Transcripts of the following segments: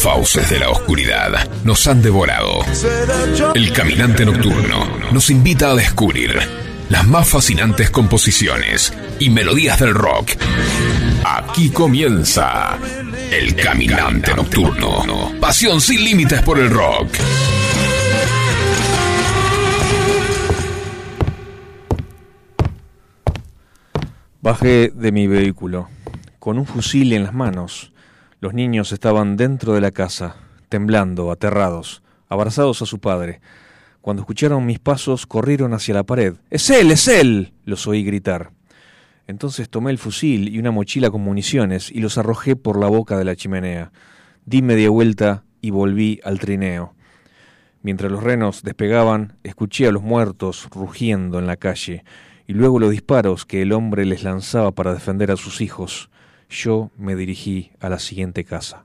fauces de la oscuridad nos han devorado. El caminante nocturno nos invita a descubrir las más fascinantes composiciones y melodías del rock. Aquí comienza El Caminante Nocturno. Pasión sin límites por el rock. Bajé de mi vehículo, con un fusil en las manos. Los niños estaban dentro de la casa, temblando, aterrados, abrazados a su padre. Cuando escucharon mis pasos, corrieron hacia la pared. ¡Es él! ¡Es él! los oí gritar. Entonces tomé el fusil y una mochila con municiones y los arrojé por la boca de la chimenea. Di media vuelta y volví al trineo. Mientras los renos despegaban, escuché a los muertos rugiendo en la calle y luego los disparos que el hombre les lanzaba para defender a sus hijos, yo me dirigí a la siguiente casa.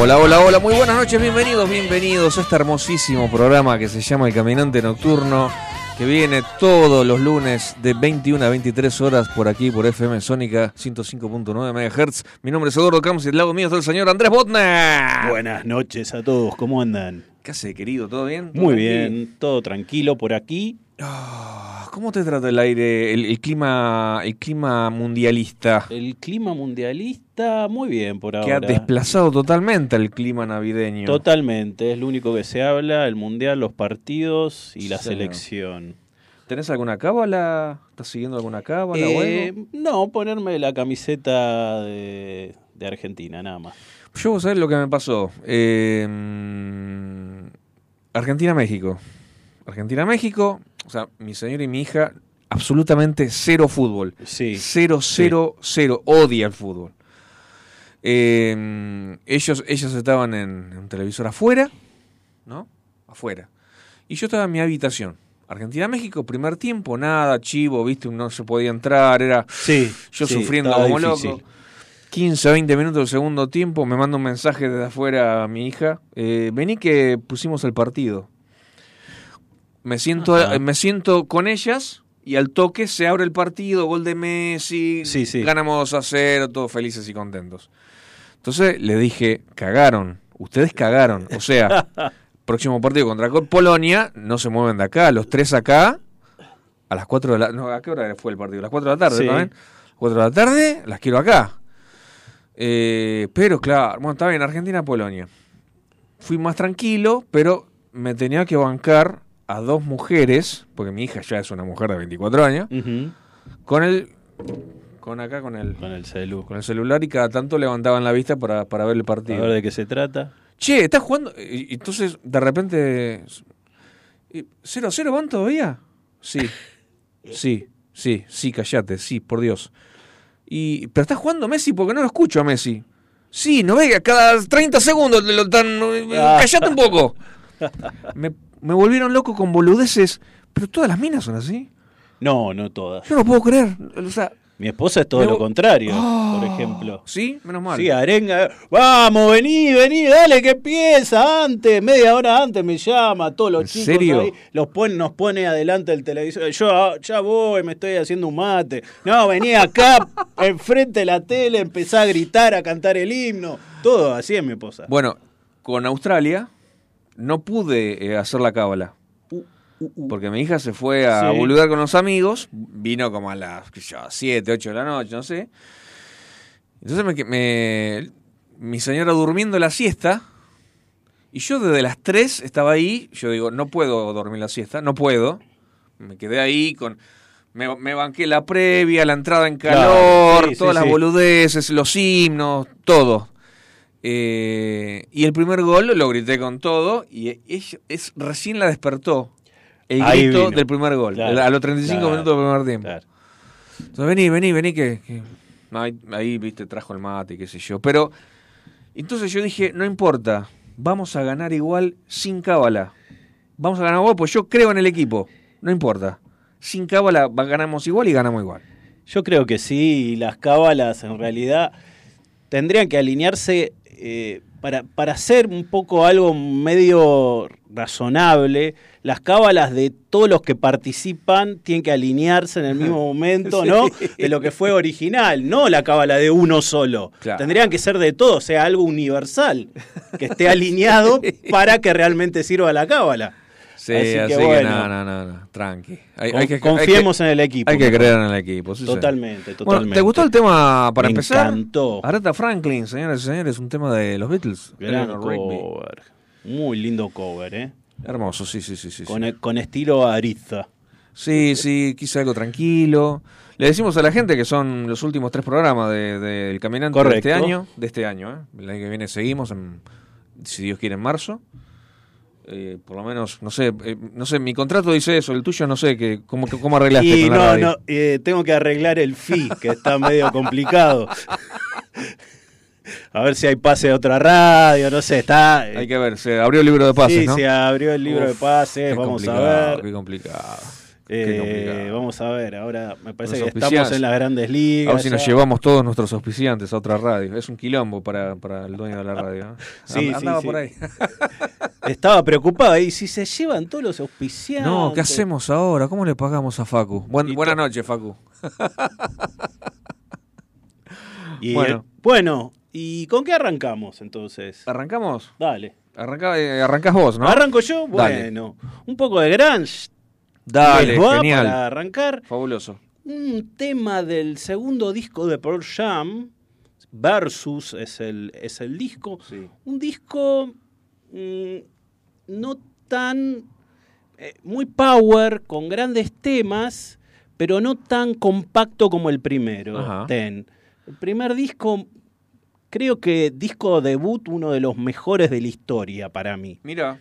Hola, hola, hola, muy buenas noches, bienvenidos, bienvenidos a este hermosísimo programa que se llama El Caminante Nocturno, que viene todos los lunes de 21 a 23 horas por aquí, por FM Sónica 105.9 MHz. Mi nombre es Eduardo Campos y del lado mío está el señor Andrés Botna. Buenas noches a todos, ¿cómo andan? ¿Qué hace, querido? ¿Todo bien? Muy bien, todo tranquilo por aquí. Ah, ¿Cómo te trata el aire, el, clima, el clima mundialista? El clima mundialista, muy bien por ahora. Que ha desplazado totalmente el clima navideño. Totalmente, es lo único que se habla, el mundial, los partidos y la selección. ¿Tenés alguna cábala? ¿Estás siguiendo alguna cábala eh, No, ponerme la camiseta de, Argentina, nada más. Yo, vos sabés lo que me pasó. Eh, Argentina-México. Argentina-México, o sea, mi señora y mi hija, absolutamente cero fútbol. Sí. Cero, cero, cero. Odia el fútbol. Em, ellos, ellos estaban en un televisor afuera, ¿no? Afuera. Y yo estaba en mi habitación. Argentina-México, primer tiempo, nada, chivo, viste, no se podía entrar, era sí, yo sufriendo como loco. 15, 20 minutos del segundo tiempo, me manda un mensaje desde afuera a mi hija, eh, vení que pusimos el partido. Me siento, me siento con ellas y al toque se abre el partido, gol de Messi, ganamos a cero, todos felices y contentos. Entonces le dije, cagaron, ustedes cagaron. O sea, próximo partido contra Polonia, no se mueven de acá, los tres acá, a las 4 de la... No, ¿a qué hora fue el partido? A las 4 de la tarde también. 4 de la tarde, las quiero acá. Eh, pero claro, bueno, estaba en Argentina-Polonia. Fui más tranquilo, pero me tenía que bancar a dos mujeres, porque mi hija ya es una mujer de 24 años, con el con acá con el con el celu. con el celular y cada tanto levantaban la vista para, para ver el partido. A ver de qué se trata. Che, ¿estás jugando? Y, entonces, de repente. ¿Cero a cero van todavía? Sí. Sí, sí, sí, callate, sí, por Dios. Y, ¿Pero estás jugando Messi? Porque no lo escucho a Messi. Sí, no ve, cada 30 segundos lo están. Callate un poco. Me, me volvieron loco con boludeces. Pero todas las minas son así. No, no todas. Yo no puedo creer. O sea, mi esposa es todo lo contrario, por ah, ejemplo. ¿Sí? Menos mal. Sí, arenga. Vamos, vení, vení, dale, que empieza antes. Media hora antes me llama, todos los chicos serio? ahí. Los pone, nos pone adelante el televisor. Yo ah, ya voy, me estoy haciendo un mate. No, vení acá, enfrente de la tele, empezá a gritar, a cantar el himno. Todo así es mi esposa. Bueno, con Australia no pude eh, hacer la cábala. Porque mi hija se fue a sí. con los amigos, vino como a las 7, 8 de la noche, no sé. Entonces me, mi señora durmiendo la siesta, y yo desde las 3 estaba ahí, yo digo, no puedo dormir la siesta, no puedo. Me quedé ahí con... Me, banqué la previa, la entrada en calor, todas las boludeces, los himnos, todo. Eh, y el primer gol lo grité con todo y es, recién la despertó el grito del primer gol, a los 35 minutos del primer tiempo. Entonces, vení, vení, vení, que, ahí, viste, trajo el mate y qué sé yo. Pero, entonces yo dije, no importa, vamos a ganar igual sin cábala. Vamos a ganar igual, pues yo creo en el equipo, no importa. Sin cábala ganamos igual y ganamos igual. Yo creo que sí, las cábalas en realidad tendrían que alinearse eh, para, para hacer un poco algo medio razonable, las cábalas de todos los que participan tienen que alinearse en el mismo momento, ¿no? De lo que fue original, no la cábala de uno solo. Tendrían que ser de todos, o sea, algo universal, que esté alineado para que realmente sirva la cábala. Sí, así, que, bueno, no, no, no, tranqui. confiemos en el equipo. Hay que creer en el equipo. totalmente, totalmente. ¿Te gustó el tema para empezar? Me encantó. Aretha Franklin, señoras y señores, un tema de los Beatles. Gran cover. Muy lindo cover, ¿eh? Hermoso, sí, sí, sí. sí con, con estilo Ariza. Sí, sí, quise algo tranquilo. Le decimos a la gente que son los últimos tres programas del de, Caminante de este año. De este año, ¿eh? El año que viene seguimos, en, si Dios quiere, en marzo. Eh, por lo menos, no sé, eh, no sé, mi contrato dice eso, el tuyo no sé, que, ¿cómo, cómo arreglaste? Y no, no, eh, tengo que arreglar el fee, que está medio complicado. A ver si hay pase de otra radio, no sé, está... Hay que ver, se abrió el libro de pases, sí, se abrió el libro de pases, vamos a ver. Qué complicado. Eh, vamos a ver, ahora me parece que estamos en las grandes ligas. A ver si nos llevamos todos nuestros auspiciantes a otra radio. Es un quilombo para, para el dueño de la radio. Sí, Andaba por ahí. Estaba preocupado. ¿Y si se llevan todos los auspiciantes? No, ¿qué hacemos ahora? ¿Cómo le pagamos a Facu? buenas noches, Facu. y bueno. bueno, ¿y con qué arrancamos entonces? ¿Arrancamos? Dale. Arranca, eh, arrancas vos, ¿no? ¿Arranco yo? Bueno, un poco de grunge Dale, genial. Para arrancar. Fabuloso. Un tema del segundo disco de Pearl Jam, Versus es el, es el disco. Un disco mm, no tan. Eh, muy power, con grandes temas, pero no tan compacto como el primero. Ten. El primer disco, creo que disco debut, uno de los mejores de la historia para mí. Mira.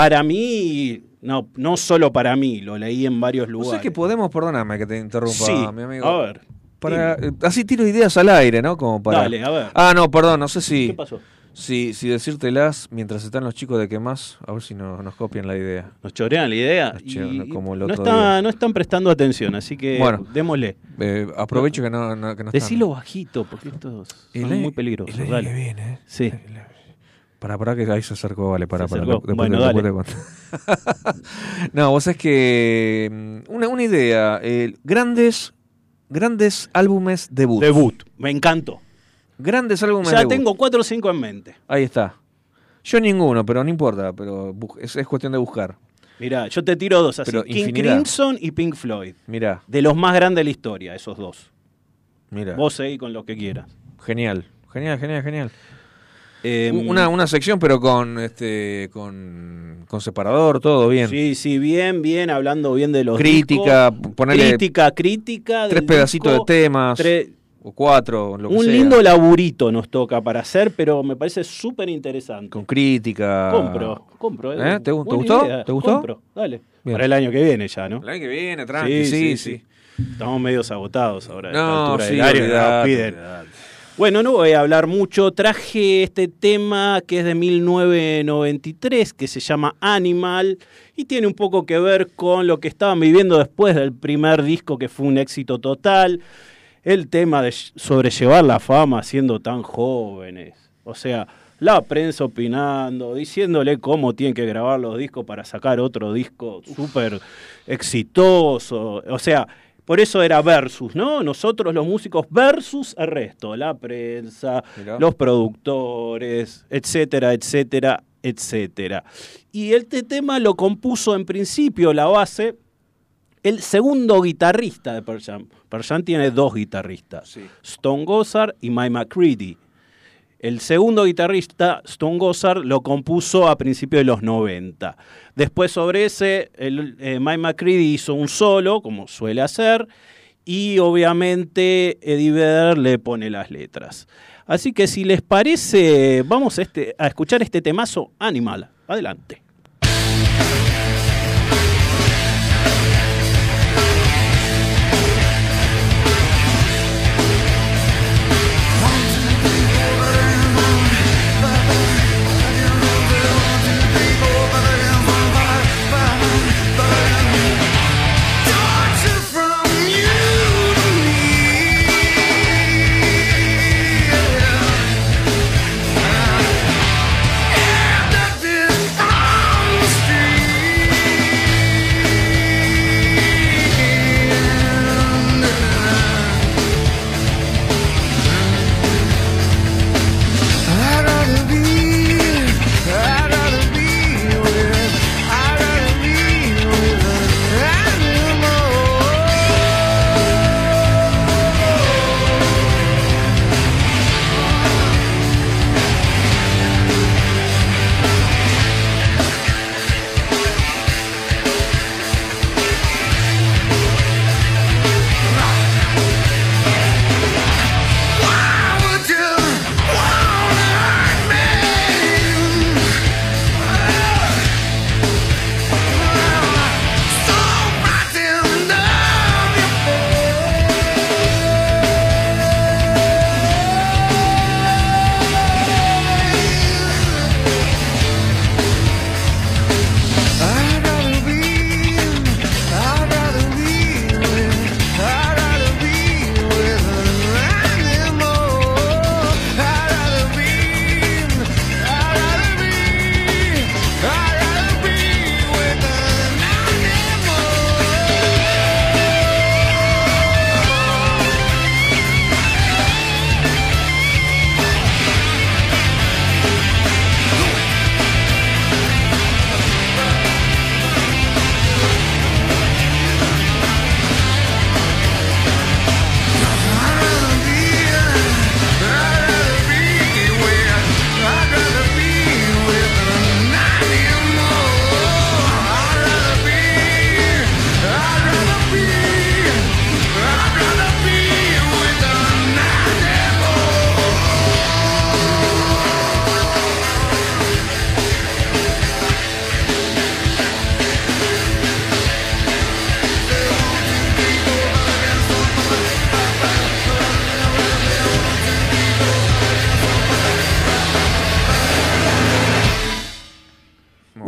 Para mí, no, no solo para mí, lo leí en varios lugares. sé que podemos, perdóname que te interrumpa, sí, mi amigo. A ver. Para, eh, así tiro ideas al aire, ¿no? Como para... Dale, a ver. Ah, no, perdón, no sé si. ¿Qué pasó? Si, si decírtelas mientras están los chicos de qué más, a ver si no, nos copian la idea. Nos chorean la idea. como el no, está, no están prestando atención, así que bueno, démosle. Eh, aprovecho que no, no, que no Decilo bajito, porque estos son muy peligrosos. Dale. Viene, ¿eh? Sí. Para, para que ahí se acercó, vale, para, para. bueno, dale. no, vos es que. Mm, una, una idea. Eh, grandes, grandes álbumes debut. Debut, me encantó. Grandes álbumes Ya tengo cuatro o cinco en mente. Ahí está. Yo ninguno, pero no importa, pero es, es cuestión de buscar. Mira, yo te tiro dos así. King Crimson y Pink Floyd. Mira. De los más grandes de la historia, esos dos. Mira. Vos seguís con lo que quieras. Genial, genial, genial, genial. Em, una, una sección, pero con este con, con separador, todo bien. Sí, sí, bien, bien, hablando bien de los Crítica, discos. ponerle Crítica, crítica. tres pedacitos disco, de temas, tre- o cuatro, lo que un sea. lindo laburito nos toca para hacer, pero me parece súper interesante. Con crítica. Compro, compro. ¿Eh? ¿Te, te gustó? idea. ¿Te gustó? Compro, dale. Bien. Para el año que viene ya, ¿no? El año que viene, tranqui, sí, sí. Estamos medio agotados ahora. No, altura sí, del piden. olvidate. Bueno, no voy a hablar mucho. Traje este tema que es de 1993, que se llama Animal, y tiene un poco que ver con lo que estaban viviendo después del primer disco, que fue un éxito total. El tema de sobrellevar la fama siendo tan jóvenes. O sea, la prensa opinando, diciéndole cómo tienen que grabar los discos para sacar otro disco súper exitoso. O sea, por eso era versus, ¿no? Nosotros los músicos versus el resto, la prensa, Mirá. los productores, etcétera, etcétera, etcétera. Y este tema lo compuso en principio la base el segundo guitarrista de Pearl Jam. Pearl Jam tiene dos guitarristas, Sí. Stone Gossard y Mike McCready. El segundo guitarrista, Stone Gossard, lo compuso a principios de los 90. Después sobre ese, el, eh, Mike McCready hizo un solo, como suele hacer, y obviamente Eddie Vedder le pone las letras. Así que si les parece, vamos este, a escuchar este temazo Animal. Adelante.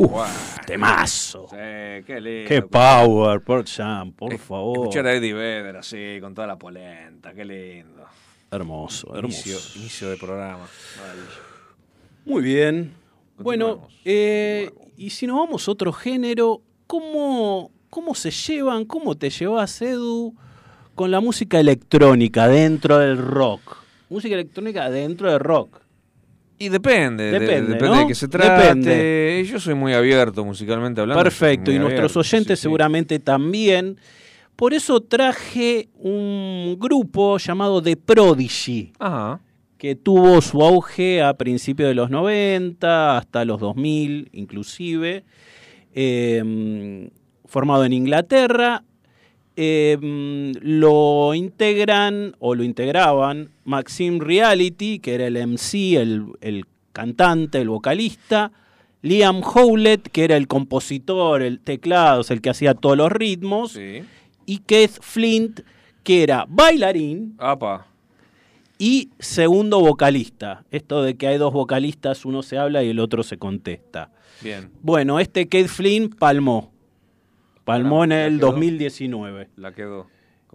Uf, temazo. Sí, qué lindo. Qué power, Pearl Jam, por Eh, favor. Escuchar a Eddie Vedder así, con toda la polenta, qué lindo. Hermoso, hermoso. Inicio, inicio de programa. Maravilla. Muy bien. Bueno, eh, y si nos vamos a otro género, ¿cómo, ¿cómo se llevan, cómo te llevas, Edu, con la música electrónica dentro del rock? Música electrónica dentro del rock. Y depende, de- Depende, depende ¿no? de qué se trate. Depende. Yo soy muy abierto musicalmente hablando. Perfecto, y nuestros oyentes sí, sí. seguramente también. por eso traje un grupo llamado The Prodigy, que tuvo su auge a principios de los 90, hasta los 2000 inclusive, em, formado en Inglaterra. Em, lo integran o lo integraban Maxim Reality, que era el MC, el, el cantante, el vocalista, Liam Howlett, que era el compositor, el teclado, el que hacía todos los ritmos, y Keith Flint, que era bailarín y segundo vocalista. Esto de que hay dos vocalistas, uno se habla y el otro se contesta. Bien. Bueno, este Keith Flint palmó. Palmó en el 2019. La quedó.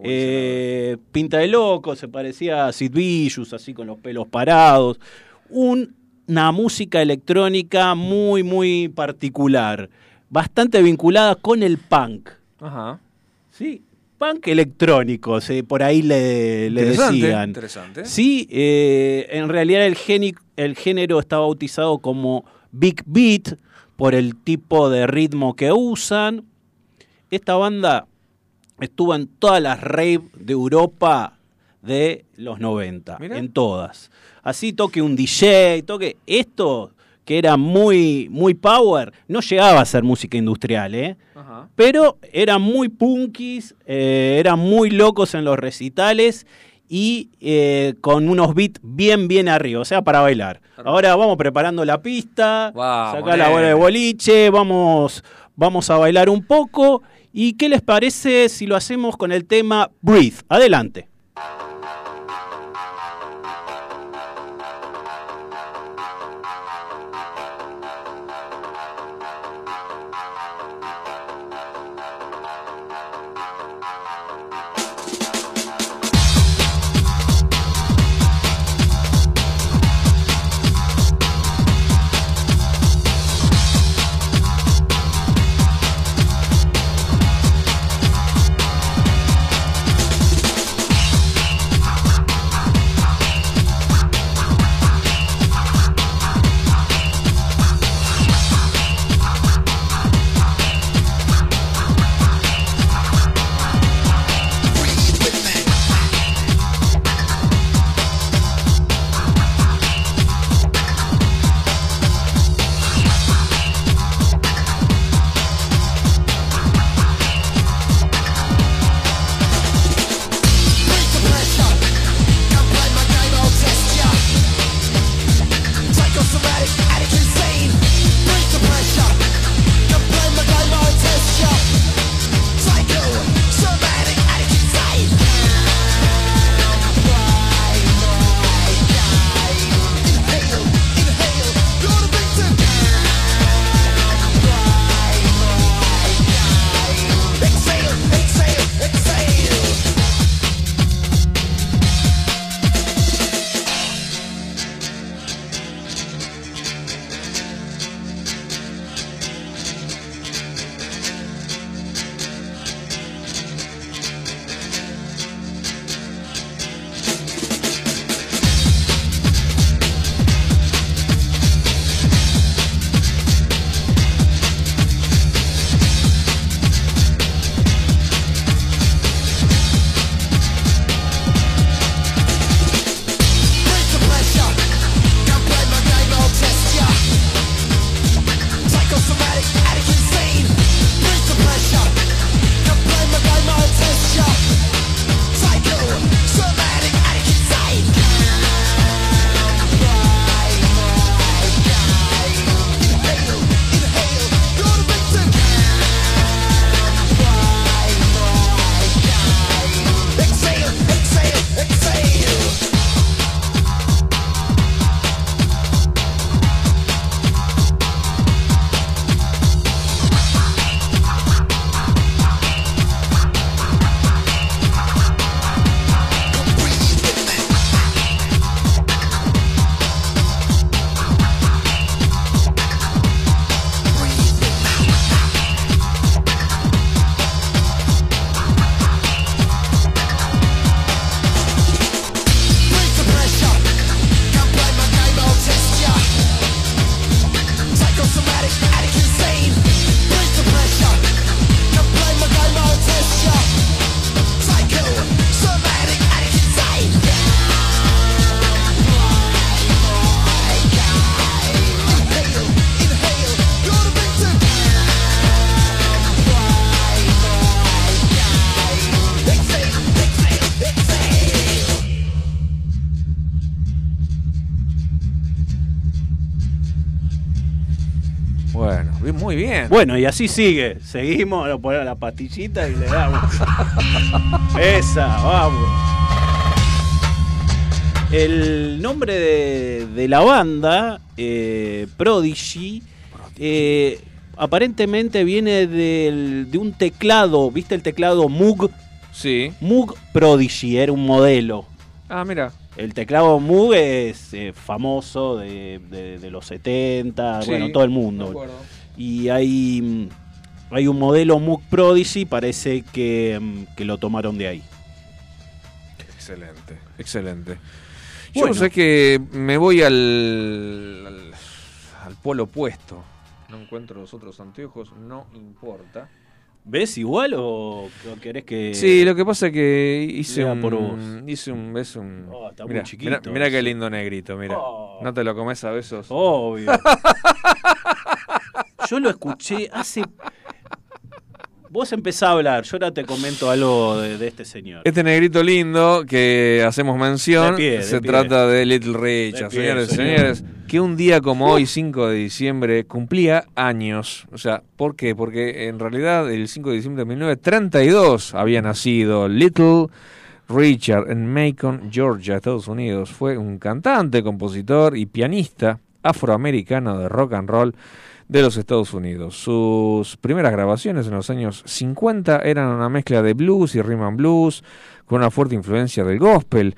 Eh, pinta de loco, se parecía a Sid Vicious, así con los pelos parados. una música electrónica muy, muy particular. Bastante vinculada con el punk. Ajá. Sí, punk electrónico, por ahí le, decían. Interesante. Sí, eh, en realidad el, el género está bautizado como Big Beat por el tipo de ritmo que usan. Esta banda estuvo en todas las rave de Europa de los 90, en todas. Así toque un DJ, toque esto que era muy, muy power, no llegaba a ser música industrial, ¿eh? Pero eran muy punkis, eh, eran muy locos en los recitales y eh, con unos beats bien, bien arriba, o sea, para bailar. Ahora vamos preparando la pista, sacar la bola de boliche, vamos, vamos a bailar un poco. ¿Y qué les parece si lo hacemos con el tema Breathe? Adelante. Bien. Bueno, y así sigue. Seguimos, lo ponemos la pastillita y le damos. Esa, vamos. El nombre de, la banda, eh, Prodigy, eh, aparentemente viene de un teclado, ¿viste el teclado Moog? Sí. Moog Prodigy, era un modelo. Ah, mira. El teclado Moog es eh, famoso de, los 70, bueno, todo el mundo. Y hay, hay un modelo Moog Prodigy, parece que, que lo tomaron de ahí. Excelente, excelente. Yo sé que me voy al, al, polo opuesto. No encuentro los otros anteojos, no importa. ¿Ves igual o, querés que.? Sí, lo que pasa es que hice un. Por Hice un. Oh, está muy chiquito. Mira, qué lindo negrito, mira. Oh. No te lo comes a besos. Obvio. Yo lo escuché hace Vos empezás a hablar, yo ahora te comento algo de, este señor. Este negrito lindo que hacemos mención se trata de Little Richard, señores, señores, que un día como hoy, 5 de diciembre, cumplía años. O sea, ¿por qué? Porque en realidad el 5 de diciembre de 1932 había nacido Little Richard en Macon, Georgia, Estados Unidos. Fue un cantante, compositor y pianista afroamericano de rock and roll de los Estados Unidos. Sus primeras grabaciones en los años 50 eran una mezcla de blues y rhythm and blues, con una fuerte influencia del gospel,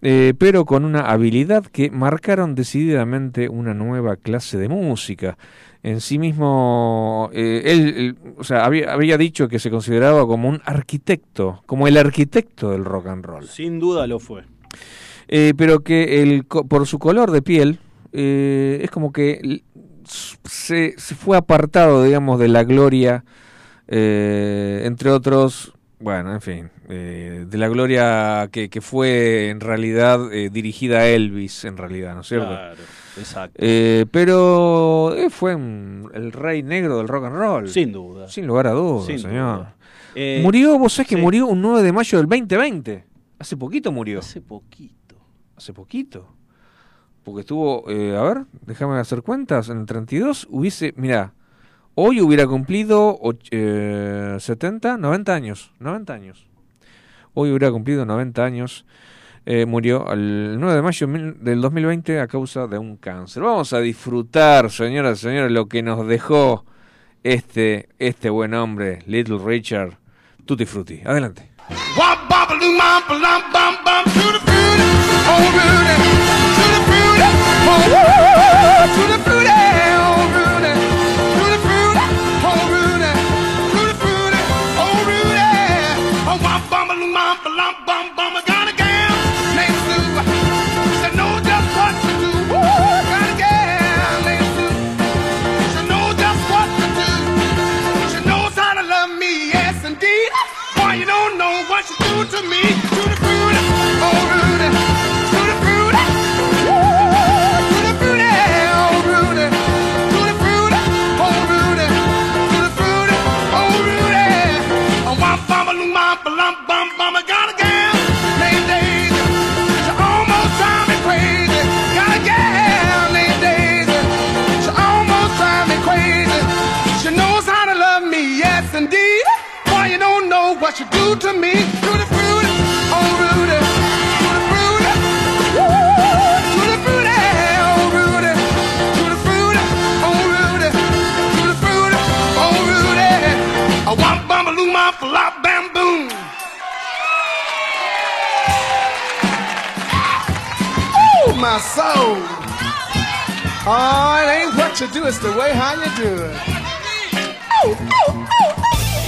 eh, pero con una habilidad que marcaron decididamente una nueva clase de música. En sí mismo, eh, él, o sea, había, había, dicho que se consideraba como un arquitecto, como el arquitecto del rock and roll. Sin duda lo fue. Eh, pero que el, por su color de piel, es como que se, fue apartado, digamos, de la gloria, eh, entre otros, bueno, en fin, eh, de la gloria que, que fue en realidad eh, dirigida a Elvis, en realidad, ¿no es cierto? Claro, exacto. pero fue el rey negro del rock and roll. Sin duda. Sin lugar a dudas, señor. murió, vos sabés que murió un 9 de mayo del 2020. Hace poquito murió. Hace poquito. Hace poquito porque estuvo, eh, a ver, déjame hacer cuentas, en el 32 hubiese, mira, hoy hubiera cumplido 70, 90 eh, años, 90 años. Hoy hubiera cumplido 90 años. Eh, murió el 9 de mayo del 2020 a causa de un cáncer. Vamos a disfrutar, señoras y señores, lo que nos dejó este, este buen hombre, Little Richard. Tutti Frutti. Adelante. To the what you do to me. Tutti frutti, oh Rudy. Tutti frutti, tutti frutti, oh Rudy. Tutti frutti, oh Rudy. Tutti frutti, oh Rudy. A wop bumbaloo, my flop bamboom. Oh my soul. Oh, it ain't what you do, it's the way how you do it. Oh, oh, oh.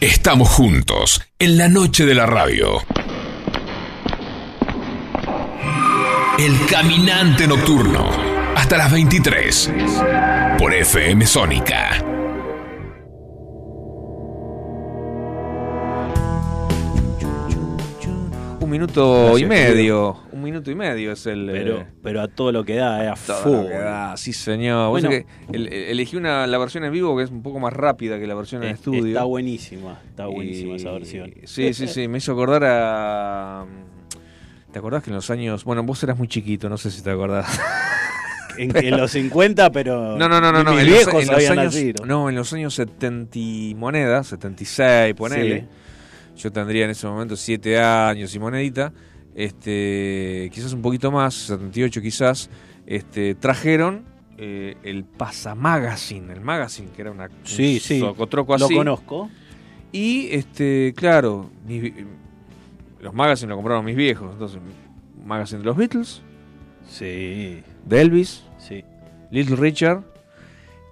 Estamos juntos en la noche de la radio. El caminante nocturno. Hasta las 23. Por FM Sónica. Un minuto y medio. Un minuto y medio es el. Pero, pero a todo lo que da, eh, a todo da, sí, señor. Bueno, que elegí una, la versión en vivo que es un poco más rápida que la versión en estudio. Está buenísima, está buenísima esa versión. Sí, sí, sí. Me hizo acordar a. ¿Te acordás que en los años. Bueno, vos eras muy chiquito, no sé si te acordás. En, los 50, pero. No, no, no, no. en, los, años, No, en los años 70 moneda, 76, ponele. Yo tendría en ese momento 7 años y monedita. Este, quizás un poquito más, 78 quizás. Este, trajeron eh, el Pasa Magazine, el magazine, que era una. Sí, sí. así. Lo conozco. Y, este, claro, los magazines lo compraron mis viejos. Entonces, magazine de los Beatles. Sí. De Elvis. Sí. Little Richard.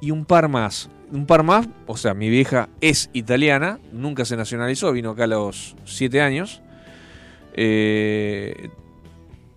Y un par más. Un par más, o sea, mi vieja es italiana, nunca se nacionalizó, vino acá a los 7 años. Eh,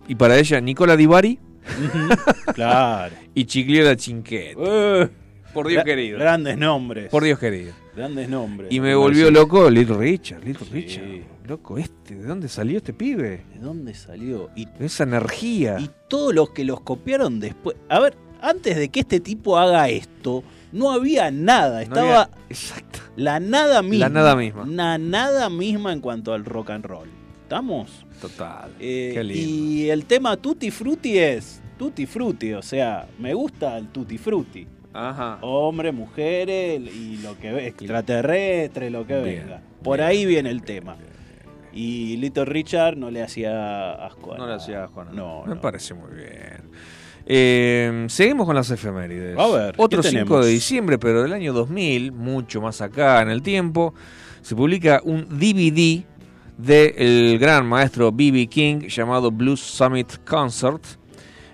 y para ella, Nicola Di Bari. claro. y Chigliola Chinquet. Uh, por Dios querido. Grandes nombres. Por Dios querido. Grandes nombres. Y me volvió loco Little Richard. Little Richard. Loco, este, ¿de dónde salió este pibe? ¿De dónde salió? Y, Esa energía. Y todos los que los copiaron después. A ver, antes de que este tipo haga esto, no había nada. Estaba. exacto. La nada misma. La nada misma. La nada misma en cuanto al rock and roll. ¿Estamos? Total. Eh, Qué lindo. Y el tema Tutti Frutti es Tutti Frutti. O sea, me gusta el Tutti Frutti. Ajá. Hombres, mujeres y lo que extraterrestre, lo que venga. Por ahí viene el tema. Y Little Richard no le hacía asco a No le hacía asco No, Me parece muy bien. Eh, seguimos con las efemérides. A ver, Otro 5 de diciembre, pero del año 2000, mucho más acá en el tiempo, se publica un DVD del gran maestro B.B. King llamado Blues Summit Concert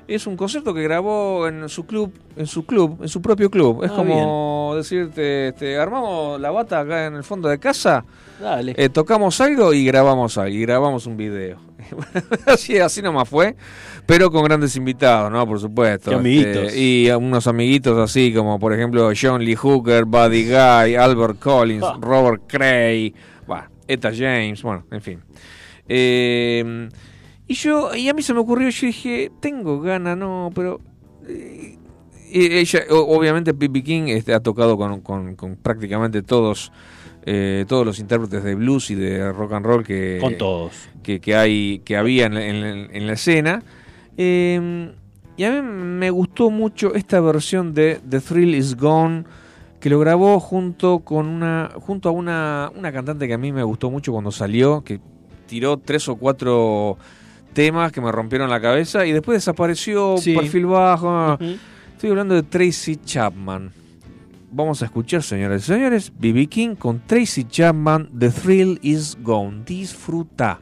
es un concierto que grabó en su club, en su club, en su propio club. Es ah, como decirte, este, armamos la bata acá en el fondo de casa, Dale. Eh, tocamos algo y grabamos algo, y grabamos un video. así, así nomás fue, pero con grandes invitados, ¿no? Por supuesto. amiguitos. Este, y unos amiguitos así como, por ejemplo, John Lee Hooker, Buddy Guy, Albert Collins, ah. Robert Cray, bueno, Etta James, bueno, en fin. Eh, y yo, y a mí se me ocurrió, yo dije, tengo ganas, no, pero... Eh, ella, obviamente Pippi King este, ha tocado con, con, prácticamente todos eh, todos los intérpretes de blues y de rock and roll que con todos. que, que hay que había en, en, la escena. Em, y a mí me gustó mucho esta versión de The Thrill Is Gone que lo grabó junto con una junto a una, una cantante que a mí me gustó mucho cuando salió que tiró tres o cuatro temas que me rompieron la cabeza y después desapareció, perfil bajo. Estoy hablando de Tracy Chapman. Vamos a escuchar, señores y señores, B.B. King con Tracy Chapman, The Thrill is Gone. Disfruta.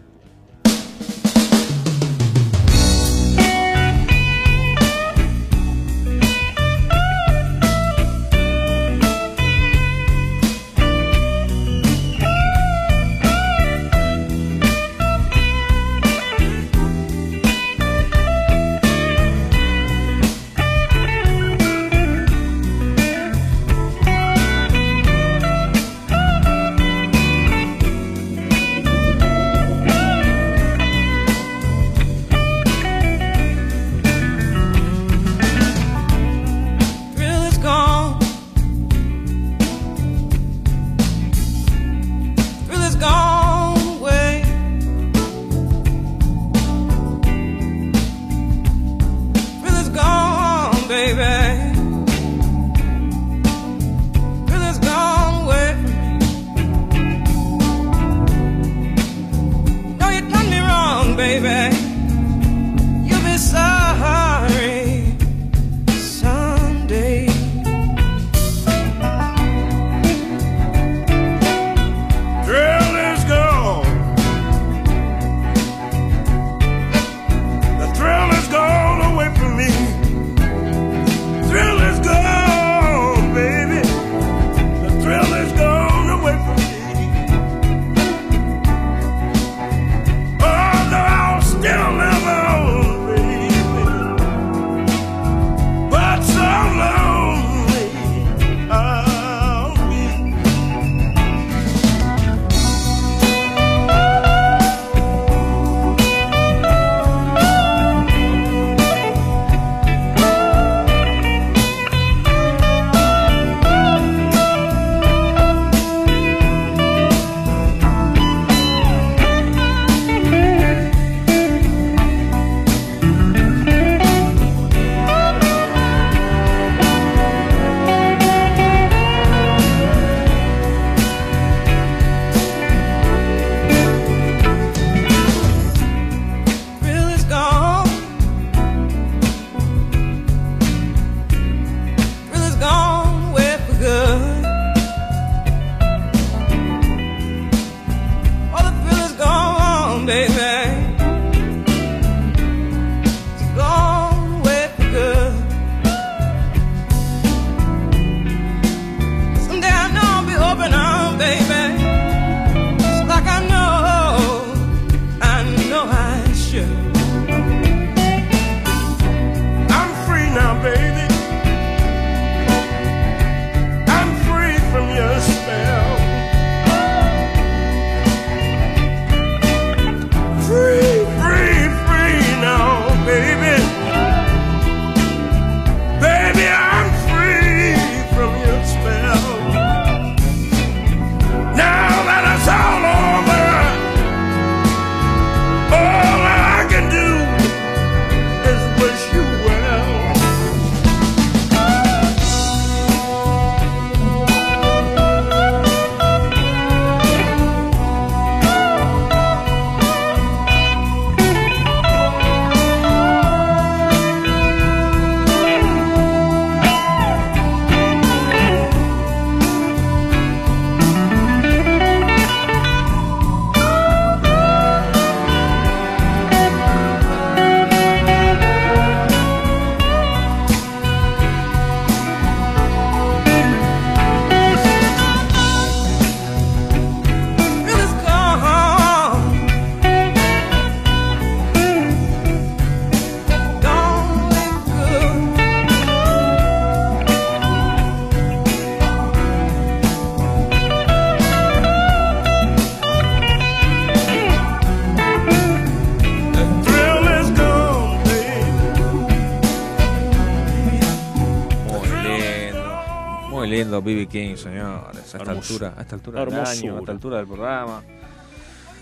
King, señores. A esta altura, a esta altura del año, a esta altura del programa.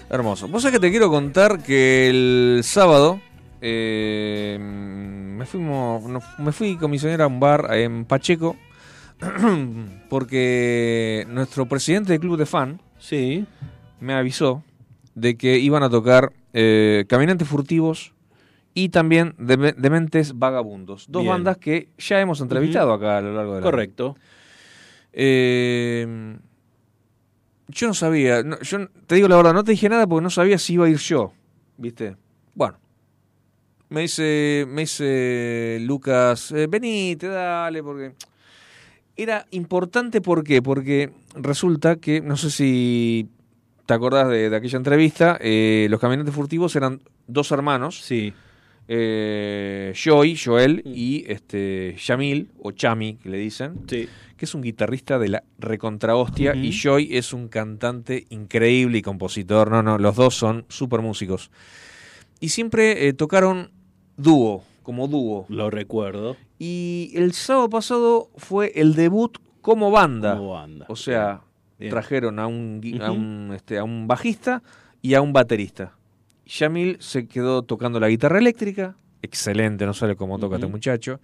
Hermoso. Vos sabés que te quiero contar que el sábado eh, me, fuimos, me fui con mi señora a un bar en Pacheco porque nuestro presidente del club de fan sí. me avisó de que iban a tocar eh, Caminantes Furtivos y también Dementes Vagabundos. Dos bandas que ya hemos entrevistado acá a lo largo de la Correcto. Eh, yo no sabía, yo te digo la verdad, no te dije nada porque no sabía si iba a ir yo, ¿viste? Bueno, me dice, me dice Lucas, eh, venite, dale, porque era importante, ¿por qué? Porque resulta que, no sé si te acordás de, aquella entrevista, eh, los caminantes furtivos eran dos hermanos. Sí. Eh, Joy, Joel mm. y este Yamil, o Chami, que le dicen, sí. Que es un guitarrista de la recontrahostia, y Joy es un cantante increíble y compositor. No, no, los dos son súper músicos. Y siempre eh, tocaron dúo, como dúo. Lo recuerdo. Y el sábado pasado fue el debut como banda. Como banda. O sea, trajeron a un, a, un, este, a un bajista y a un baterista. Yamil se quedó tocando la guitarra eléctrica, excelente, no sabe cómo toca este muchacho,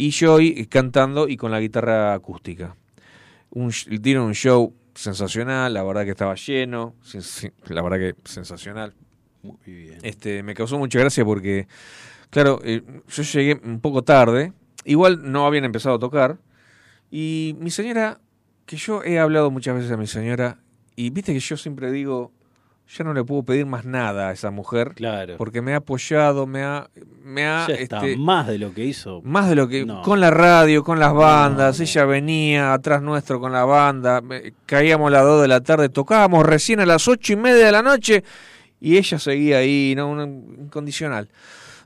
y Joy cantando y con la guitarra acústica. Un, dieron un show sensacional, la verdad que estaba lleno, la verdad que sensacional. Muy bien. Este, me causó mucha gracia porque, claro, eh, yo llegué un poco tarde, igual no habían empezado a tocar, y mi señora, que yo he hablado muchas veces a mi señora, y viste que yo siempre digo, ya no le puedo pedir más nada a esa mujer. Claro. Porque me ha apoyado, me ha. Me ha este, más de lo que hizo. Más de lo que. Con la radio, con las bandas. ella venía atrás nuestro con la banda. Caíamos a las 2 de la tarde, tocábamos recién a las ocho y media de la noche. Y ella seguía ahí, ¿no? Incondicional.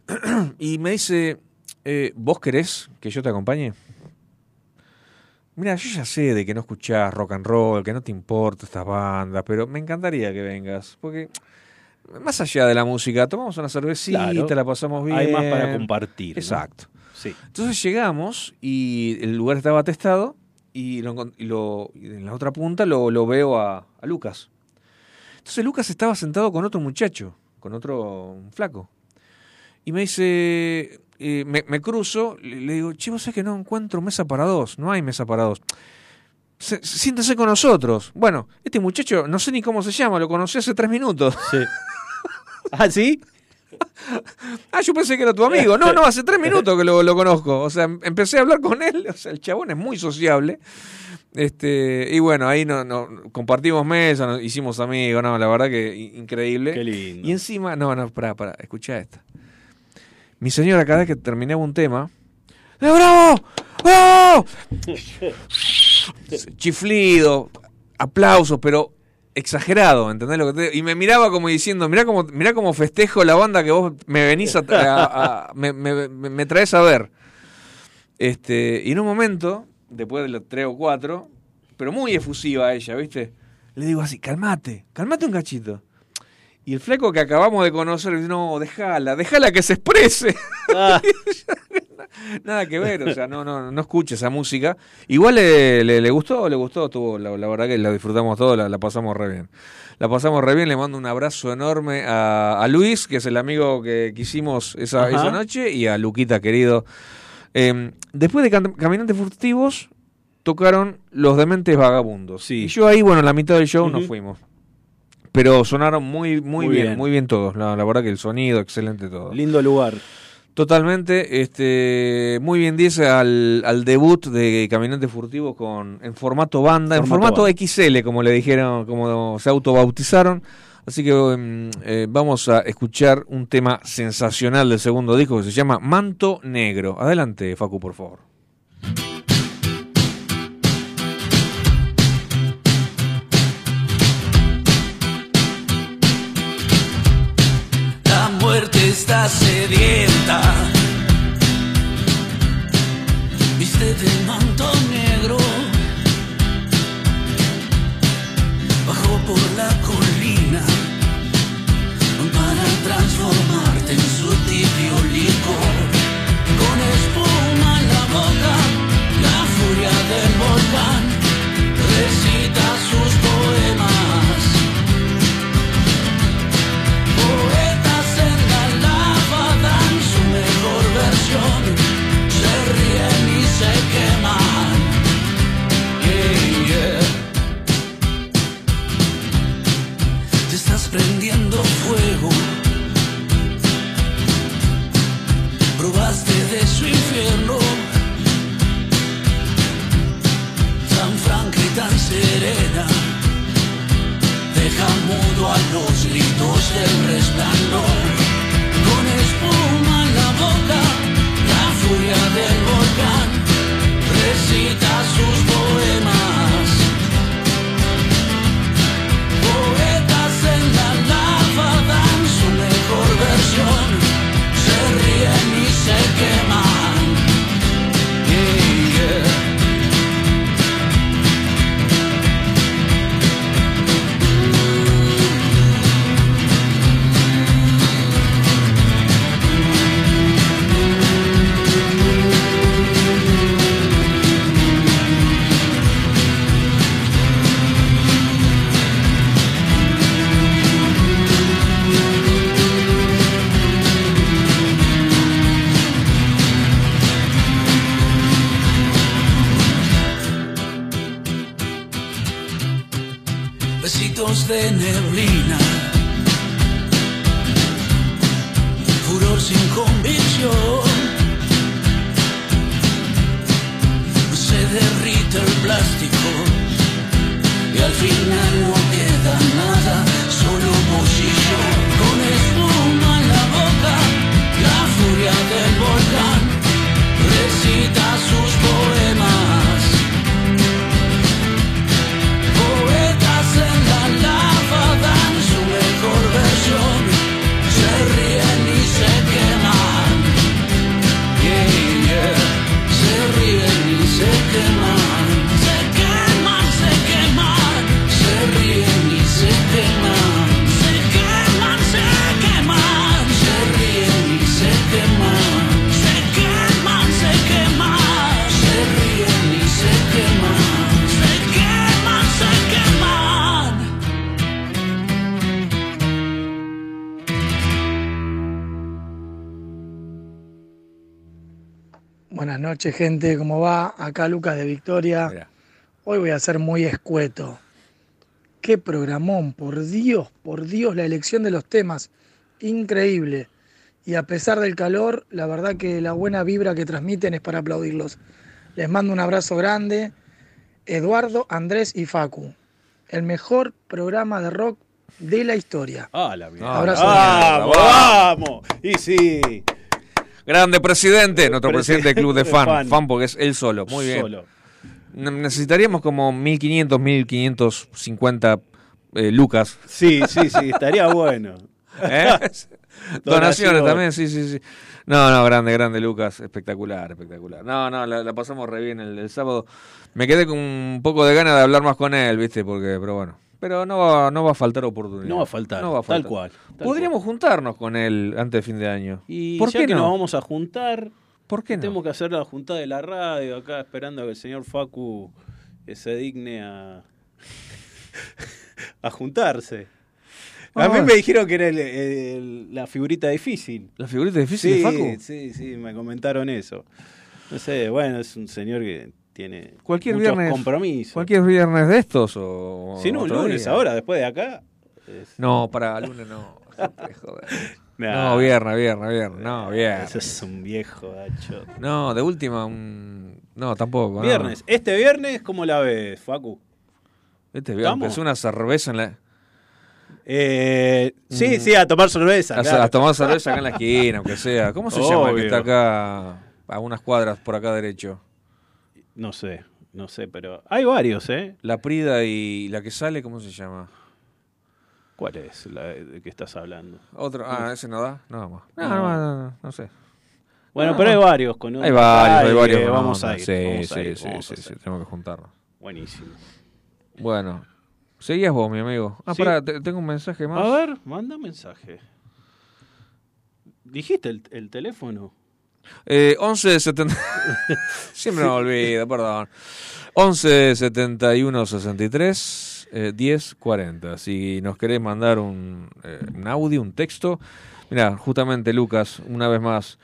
y me dice: eh, ¿Vos querés que yo te acompañe? Mira, yo ya sé de que no escuchás rock and roll, que no te importa estas bandas, pero me encantaría que vengas, porque más allá de la música, tomamos una cervecita, la pasamos bien. Hay más para compartir. Exacto. Sí. Entonces llegamos y el lugar estaba atestado y, lo, en la otra punta lo, veo a, a, Lucas. Entonces Lucas estaba sentado con otro muchacho, con otro flaco. Y me dice, me, cruzo, le, digo, che, vos sabés que no encuentro mesa para dos, no hay mesa para dos. siéntese con nosotros. Bueno, este muchacho, no sé ni cómo se llama, lo conocí hace tres minutos. Sí. ¿Ah, sí? ah, yo pensé que era tu amigo. No, no, hace tres minutos que lo, conozco. O sea, empecé a hablar con él. O sea, el chabón es muy sociable. Este, y bueno, ahí no, no compartimos mesa, nos hicimos amigos, no, la verdad que increíble. Qué lindo. Y encima, no, no, para, para, escucha esta. Mi señora, cada vez que terminaba un tema, ¡De bravo! ¡Oh! Chiflido, aplausos, pero exagerado, ¿entendés lo que te... Y me miraba como diciendo, mirá cómo, mirá cómo festejo la banda que vos me venís a, me, me, traes a ver. Este, y en un momento, después de los tres o cuatro, pero muy efusiva ella, ¿viste? Le digo así, calmate, calmate un cachito. Y el flaco que acabamos de conocer, no, déjala, déjala que se exprese. Ah. Nada que ver, o sea, no, no, no escuche esa música. Igual le, le, gustó, le gustó, tuvo, la, verdad que la disfrutamos todos, la, pasamos re bien. La pasamos re bien, le mando un abrazo enorme a, Luis, que es el amigo que, hicimos esa, esa, noche, y a Luquita, querido. Em, después de Caminantes Furtivos, tocaron Los Dementes Vagabundos. Sí. Y yo ahí, bueno, en la mitad del show nos fuimos. Pero sonaron muy, muy, bien, muy bien todos. La, verdad que el sonido, excelente todo. Lindo lugar. Totalmente, este, muy bien dice al, al debut de Caminantes Furtivos con, en formato banda, en formato XL, como le dijeron, como se autobautizaron. Así que em, eh, vamos a escuchar un tema sensacional del segundo disco que se llama Manto Negro. Adelante, Facu, por favor. Está sedienta. Viste de manto negro, bajó por la colina para transformarte en su tibio fuego. Probaste de su infierno, tan franca y tan serena. Deja mudo a los gritos del resplandor, con espuma en la boca, la furia del volcán, recita sus shaking de neblina. Furor sin convicción. Se derrite el plástico y al final no queda nada, solo posición con espuma en la boca, la furia del volcán recita noches, gente. ¿Cómo va? Acá Lucas de Victoria. Hoy voy a ser muy escueto. Qué programón, por Dios, por Dios, la elección de los temas. Increíble. Y a pesar del calor, la verdad que la buena vibra que transmiten es para aplaudirlos. Les mando un abrazo grande. Eduardo, Andrés y Facu. El mejor programa de rock de la historia. Ah, la mierda. Abrazo. Vamos, vamos. Y sí. Grande presidente, nuestro presidente del club de fan. Fan. fan. porque es él solo. Muy bien. Solo. Necesitaríamos como 1500, 1550 eh, lucas. Sí, sí, sí, estaría bueno. ¿eh? Donaciones también, sí, sí, sí. No, no, grande, grande, Lucas. Espectacular, espectacular. No, no, la, la pasamos re bien el, el sábado. Me quedé con un poco de ganas de hablar más con él, ¿viste? Porque, pero bueno. Pero no va, no va a faltar oportunidad. No va a faltar, No va a tal cual, tal Podríamos juntarnos con él antes de fin de año. Y ¿Por ya qué que no? nos vamos a juntar, ¿Por qué no? tenemos que hacer la juntada de la radio acá esperando a que el señor Facu eh, se digne a, a juntarse. A mí Ah. me dijeron que era el- el- la figurita difícil. ¿La figurita difícil Sí, de Facu? sí, sí, me comentaron eso. No sé, bueno, es un señor que tiene Cualquier muchos viernes. compromisos. Cualquier viernes de estos o. Si no, un lunes día. ahora, después de acá. es- No, para lunes no. Joder. No, viernes, viernes, viernes. No, viernes. es un viejo, gacho. No, de última, un... no, tampoco. no. Viernes. Este viernes, ¿cómo la ves, Facu? Este viernes, ¿Estamos? es una cerveza en la. Eh, sí, sí, a tomar cerveza. A, claro. a tomar cerveza acá en la esquina, aunque sea. ¿Cómo se llama el que está acá a unas cuadras por acá derecho? No sé, no sé, pero hay varios, ¿eh? La Prida y la que sale, ¿cómo se llama? ¿Cuál es la de que estás hablando? Otro. Ah, ese no da. No, más. No, No. no, no, no, no sé. Bueno, No. pero hay varios. Con Hay varios, hay Ay, varios. eh, Vamos a ir. Sí, vamos sí, a ir, sí, vamos sí, a sí, hacer. tenemos que juntarnos. Buenísimo. Bueno, seguías vos, mi amigo. Ah, Sí. pará, te- tengo un mensaje más. A ver, manda mensaje. ¿Dijiste el, el teléfono? Eh, 11 70. Siempre me olvido, perdón. 11 71 63 eh, 10 40. Si nos querés mandar un, eh, un audio, un texto. Mira, justamente Lucas, una vez más.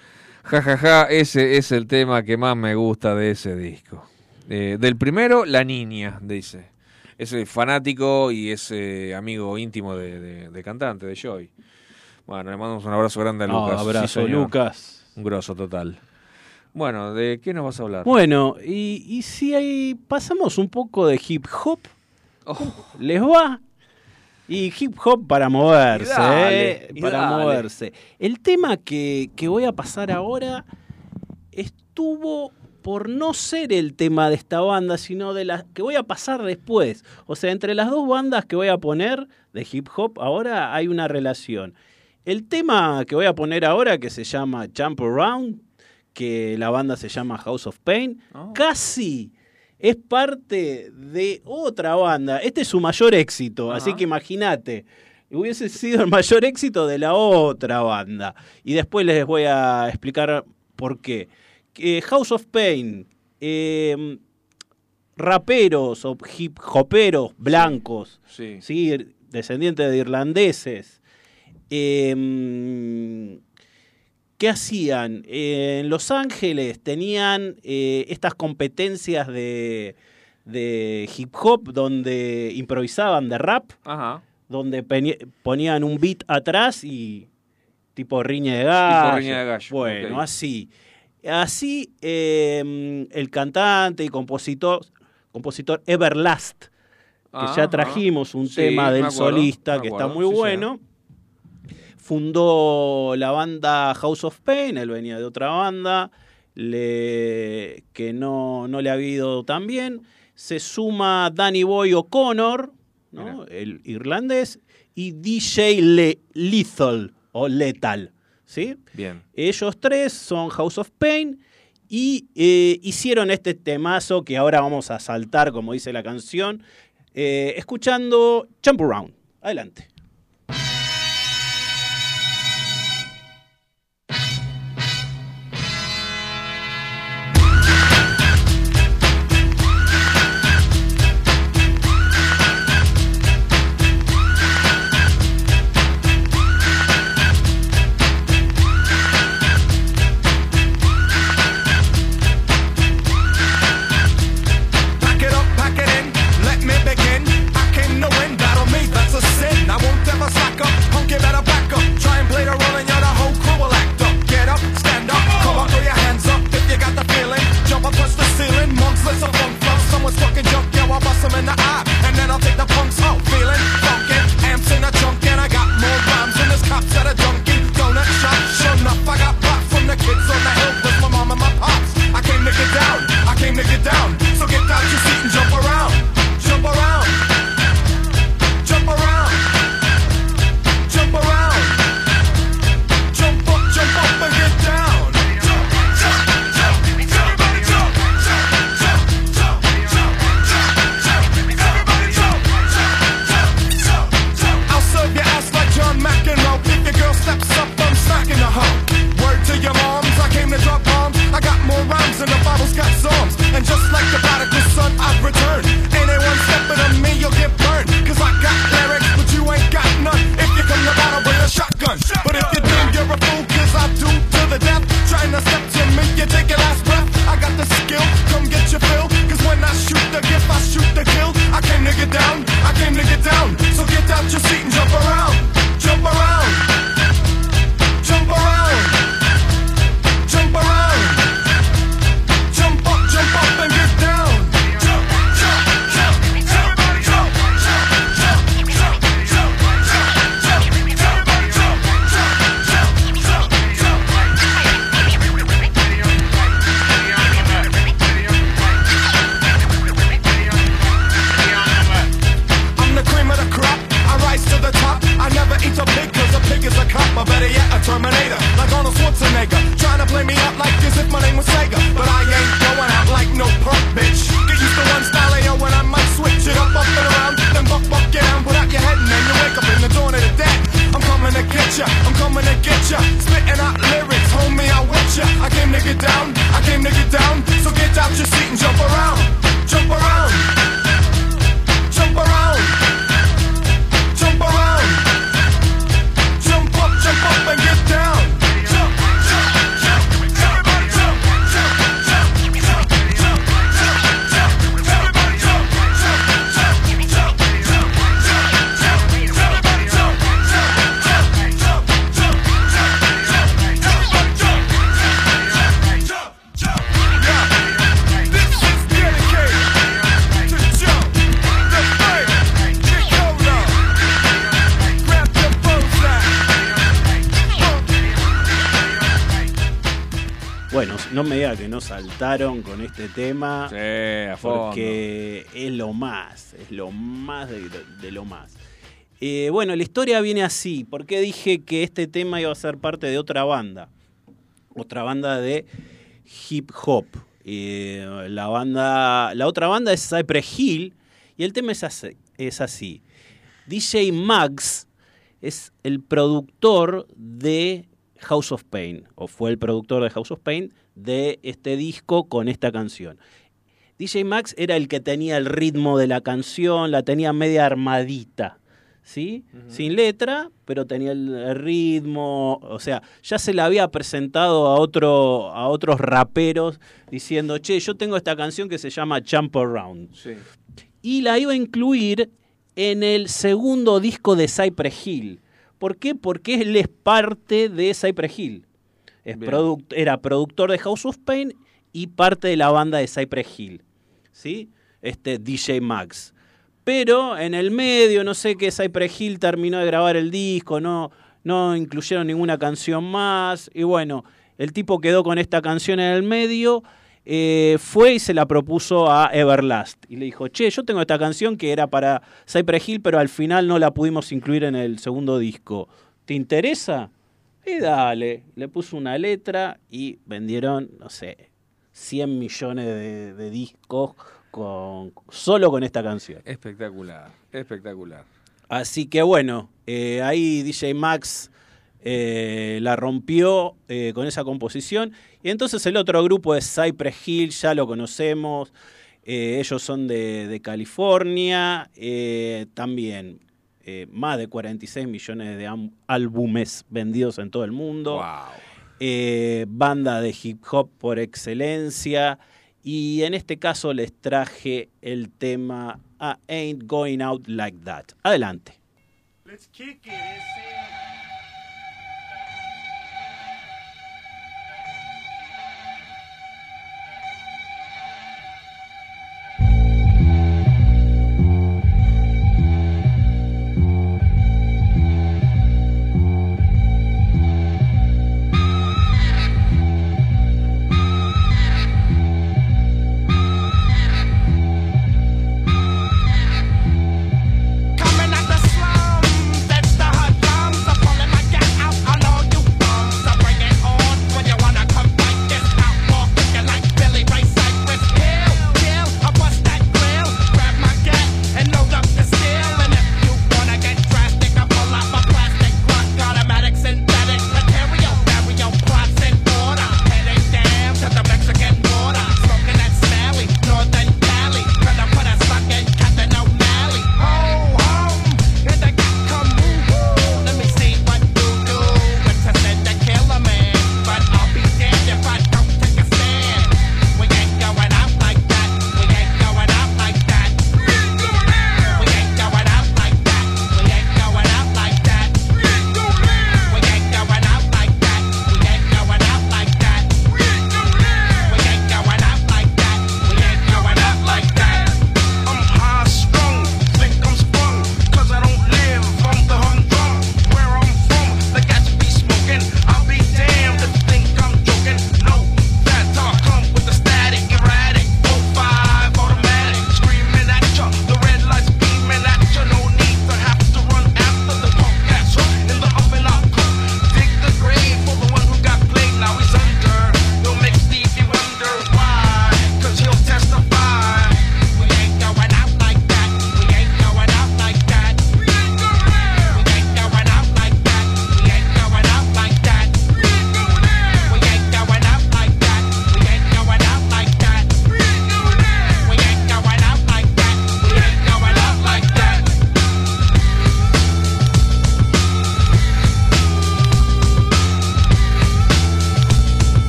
Ja, ja, ja, ese es el tema que más me gusta de ese disco. Eh, del primero, La Niña, dice. Ese fanático y ese amigo íntimo de, de- de cantante, de Joy. Bueno, le mandamos un abrazo grande a No, Lucas. Sí, abrazo, señor. Lucas. Un grosso total. Bueno, ¿de qué nos vas a hablar? Bueno, y, y si ahí pasamos un poco de hip hop, Oh, ¿les va? Y hip hop para moverse, Y dale, ¿eh? y para dale. moverse. El tema que, que voy a pasar ahora estuvo por no ser el tema de esta banda, sino de la que voy a pasar después. O sea, entre las dos bandas que voy a poner de hip hop, ahora hay una relación. El tema que voy a poner ahora, que se llama Jump Around, que la banda se llama House of Pain, Oh. casi es parte de otra banda. Este es su mayor éxito, así que imagínate. Hubiese sido el mayor éxito de la otra banda. Y después les voy a explicar por qué. Eh, House of Pain, eh, raperos o hip hoperos blancos, sí. ¿sí? descendientes de irlandeses. Em, ¿Qué hacían? En Los Ángeles tenían eh, estas competencias de, de, hip hop donde improvisaban de rap, donde ponían un beat atrás y tipo riña de gallo. Bueno, así. Así em, el cantante y compositor, compositor Everlast, que ya trajimos un tema del solista que está muy bueno fundó la banda House of Pain, él venía de otra banda que no, no, le ha ido tan bien. Se suma Danny Boy O'Connor, ¿no? el irlandés, y DJ le, Lethal o Lethal. ¿sí? Bien. Ellos tres son House of Pain y eh, hicieron este temazo que ahora vamos a saltar, como dice la canción, eh, escuchando Jump Around. Adelante. este tema. Porque es lo más, es lo más de, lo más. Eh, bueno, la historia viene así. ¿Por qué dije que este tema iba a ser parte de otra banda? Otra banda de hip hop. Eh, la, banda, la otra banda es Cypress Hill y el tema es. Es así. DJ Max es el productor de House of Pain, o fue el productor de House of Pain, de este disco con esta canción. DJ Max era el que tenía el ritmo de la canción, la tenía media armadita, ¿sí? Sin letra, pero tenía el ritmo, o sea, ya se la había presentado a, a otros raperos diciendo, che, yo tengo esta canción que se llama Jump Around. Y la iba a incluir en el segundo disco de Cypress Hill. ¿Por qué? Porque él es parte de Cypress Hill. Es era productor de House of Pain y parte de la banda de Cypress Hill. ¿Sí? Este DJ Max. Pero en el medio, no sé qué, Cypress Hill terminó de grabar el disco, no, no incluyeron ninguna canción más. Y bueno, el tipo quedó con esta canción en el medio. eh, fue y se la propuso a Everlast. Y le dijo, che, yo tengo esta canción que era para Cypress Hill, pero al final no la pudimos incluir en el segundo disco. ¿Te interesa? Y dale. Le puso una letra y vendieron, no sé, 100 millones de, de discos con, solo con esta canción. Espectacular, espectacular. Así que bueno, eh, ahí DJ Max eh, la rompió eh, con esa composición. Y entonces el otro grupo es Cypress Hill, ya lo conocemos. Ellos son de, de California. también eh, más de 46 millones de álbumes vendidos en todo el mundo. Wow. Eh, banda de hip hop por excelencia. Y en este caso les traje el tema I Ain't Going Out Like That. Adelante. Let's kick it.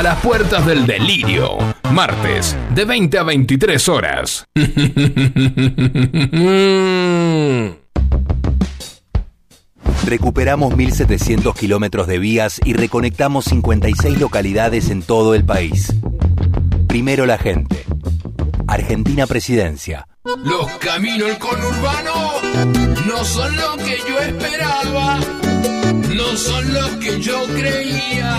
A las puertas del delirio, martes, de 20 a 23 horas. Recuperamos 1.700 kilómetros de vías y reconectamos 56 localidades en todo el país. Primero la gente. Argentina Presidencia. Los caminos del conurbano no son lo que yo esperaba, no son los que yo creía,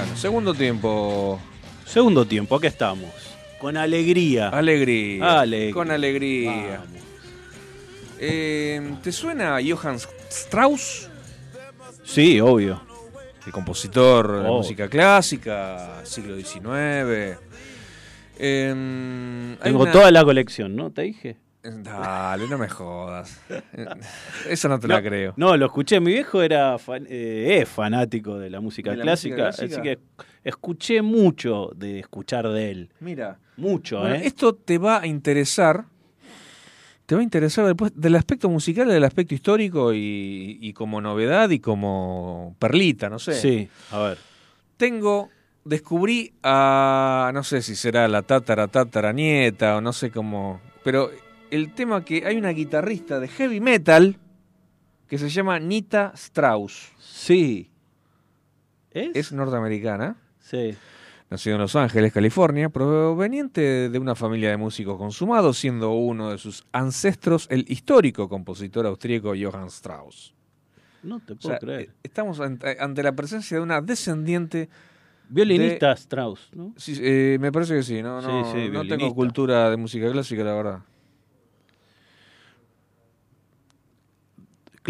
Bueno, segundo tiempo. Segundo tiempo, aquí estamos. Con alegría. Alegría. Ale- Con alegría. Eh, ¿Te suena Johann Strauss? Sí, obvio. El compositor de Oh. música clásica, siglo XIX. Eh, hay Tengo una- toda la colección, ¿no? ¿Te dije? Dale, no me jodas. Eh, Eso no te la no, creo. No, lo escuché. Mi viejo era fan- eh, es fanático de la música ¿De la clásica, música clásica? así que escuché mucho de escuchar de él. Mira, Mucho, Bueno, ¿eh? esto te va a interesar. Te va a interesar después del aspecto musical, del aspecto histórico y, y como novedad y como perlita, no sé. Sí, a ver. Tengo, descubrí a, no sé si será la tatara tatara nieta o no sé cómo, pero el tema que hay una guitarrista de heavy metal que se llama Nita Strauss. Sí. ¿Es? Es norteamericana. Sí. Nacido en Los Ángeles, California, proveniente de una familia de músicos consumados, siendo uno de sus ancestros el histórico compositor austríaco Johann Strauss. No te O puedo sea, creer. eh, estamos ante, ante la presencia de una descendiente. Violinista de- Strauss, ¿no? Sí, eh, me parece que sí, no, no, sí, no tengo cultura de música clásica, la verdad.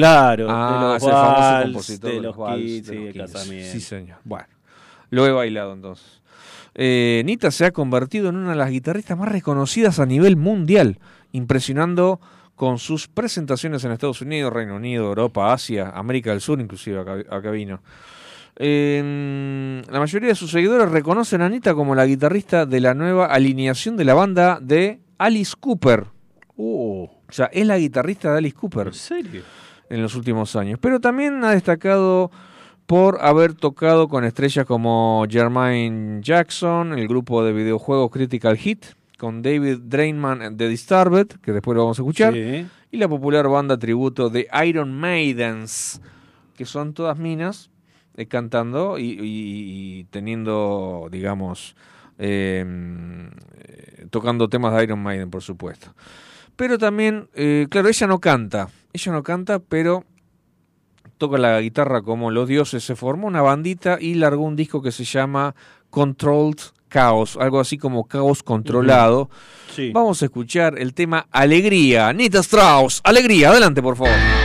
Claro, Ah, de los es el famoso vals, compositor de los vals, kits, de sí, los de kits. casamiento. Sí, señor. Bueno, lo he bailado entonces. Eh, Nita se ha convertido en una de las guitarristas más reconocidas a nivel mundial, impresionando con sus presentaciones en Estados Unidos, Reino Unido, Europa, Asia, América del Sur, inclusive acá, acá vino. Eh, la mayoría de sus seguidores reconocen a Anita como la guitarrista de la nueva alineación de la banda de Alice Cooper. Oh, O sea, es la guitarrista de Alice Cooper ¿En serio? En los últimos años. Pero también ha destacado por haber tocado con estrellas como Jermaine Jackson, el grupo de videojuegos Critical Hit, con David Drainman de Disturbed, que después lo vamos a escuchar, Sí. y la popular banda tributo de Iron Maidens, que son todas minas eh, cantando y, y- y teniendo, digamos, eh, eh, tocando temas de Iron Maiden, por supuesto. Pero también, eh, claro, ella no canta, ella no canta, pero toca la guitarra como los dioses, se formó una bandita y largó un disco que se llama Controlled Chaos, algo así como caos controlado. Sí. Vamos a escuchar el tema Alegría, Nita Strauss, Alegría, adelante por favor.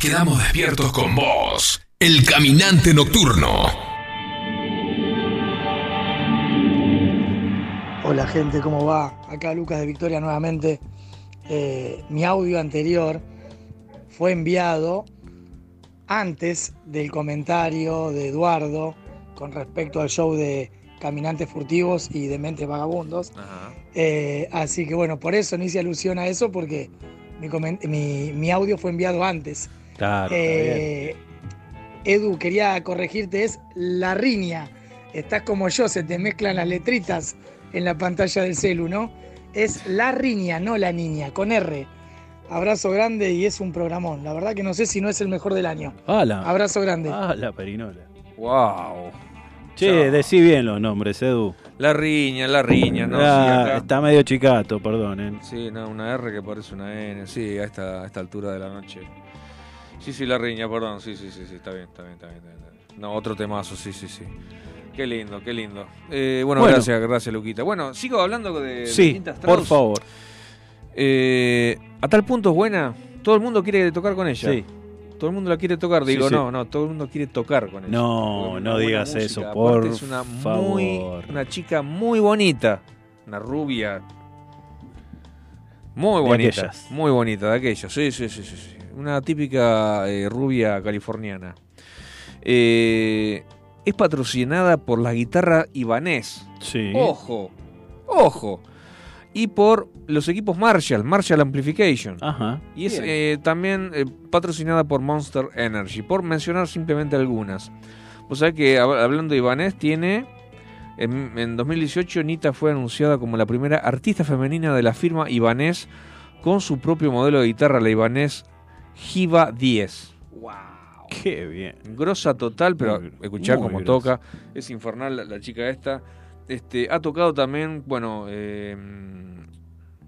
Quedamos despiertos con vos. El caminante nocturno. Hola gente, ¿cómo va? Acá Lucas de Victoria nuevamente. Eh, mi audio anterior fue enviado antes del comentario de Eduardo con respecto al show de Caminantes Furtivos y Dementes Vagabundos. Eh, así que bueno, por eso no hice alusión a eso porque mi, comen- mi- mi audio fue enviado antes. Claro, Eh, Edu, quería corregirte, es la riña. Estás como yo, se te mezclan las letritas en la pantalla del celu, ¿no? Es la riña, no la niña, con R. Abrazo grande y es un programón. La verdad que no sé si no es el mejor del año. ¡Hala! Abrazo grande. ¡Ah, la perinola! ¡Wow! Che, decí bien los nombres, Edu. La riña, la riña, ¿no? Ah, Sí, acá- Está medio chicato, perdonen. Sí, no, una R que parece una N, sí, a esta, a esta altura de la noche. Sí, sí, la riña, perdón, sí, sí, sí, sí, está bien, está bien, está bien. está bien. No, otro temazo, sí, sí, sí. Qué lindo, qué lindo. Eh, bueno, Bueno. gracias, gracias, Luquita. Bueno, sigo hablando de, Sí, por favor. Eh, a tal punto es buena, todo el mundo quiere tocar con ella. Sí. Todo el mundo la quiere tocar, digo, sí. no, no, todo el mundo quiere tocar con ella. No, no digas música. eso, Aparte por es una favor. muy una chica muy bonita, una rubia muy De bonita, aquellas. muy bonita de aquellos, sí, sí, sí, sí, sí. Una típica eh, rubia californiana. Eh, es patrocinada por la guitarra Ibanez. Sí. Ojo, ojo. Y por los equipos Marshall, Marshall Amplification. Ajá. Y es eh, también eh, patrocinada por Monster Energy, por mencionar simplemente algunas. O sea que hab- hablando de Ibanez, tiene. En, en 2018, Nita fue anunciada como la primera artista femenina de la firma Ibanez con su propio modelo de guitarra, la Ibanez Jiva 10. Qué bien. Grosa total, pero escuchar cómo grosa. toca. Es infernal la, la chica esta. Este, ha tocado también, bueno, eh,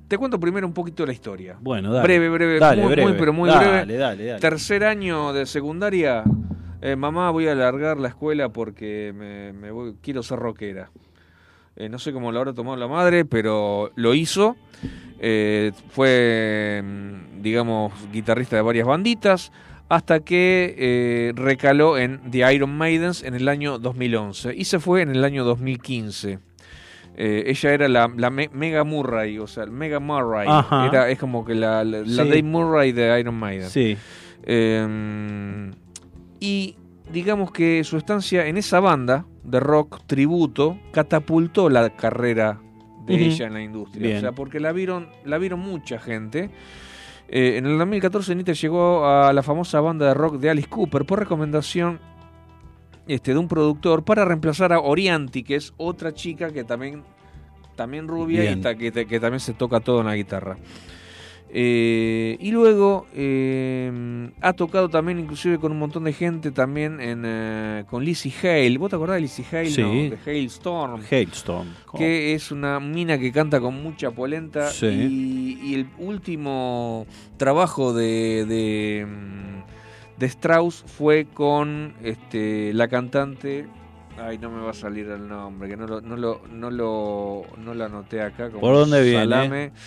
te cuento primero un poquito la historia. Bueno, dale. Breve, breve, Dale, muy, breve. muy, pero muy Dale, breve. dale. Tercer año de secundaria, eh, mamá, voy a alargar la escuela porque me, me voy- quiero ser rockera. Eh, no sé cómo lo habrá tomado la madre, pero lo hizo. Eh, fue, mm, digamos, guitarrista de varias banditas, hasta que eh, recaló en The Iron Maidens en el año 2011 y se fue en el año 2015. Eh, ella era la, la Me- Mega Murray, o sea, Mega Murray. Era, es como que la, la. Dave Murray de Iron Maiden. Sí. Eh, y digamos que su estancia en esa banda de rock tributo catapultó la carrera de ella en la industria. Bien. O sea, porque la vieron, la vieron mucha gente. Eh, en el 2014 Nita llegó a la famosa banda de rock de Alice Cooper por recomendación este, de un productor para reemplazar a Orianti, que es otra chica que también, también rubia y ta- que, que también se toca todo en la guitarra. Eh, y luego eh, ha tocado también inclusive con un montón de gente también en, eh, con Lizzie Hale. ¿Vos te acordás de Lizzie Hale? Sí. No, de Hailstorm. Hailstorm. Que es una mina que canta con mucha polenta. Sí. Y, y el último trabajo de, de, mm, de Strauss fue con este, la cantante. Ay, no me va a salir el nombre, que no lo, no lo, no lo, no lo anoté acá. Como ¿Por dónde viene? salame. Ah,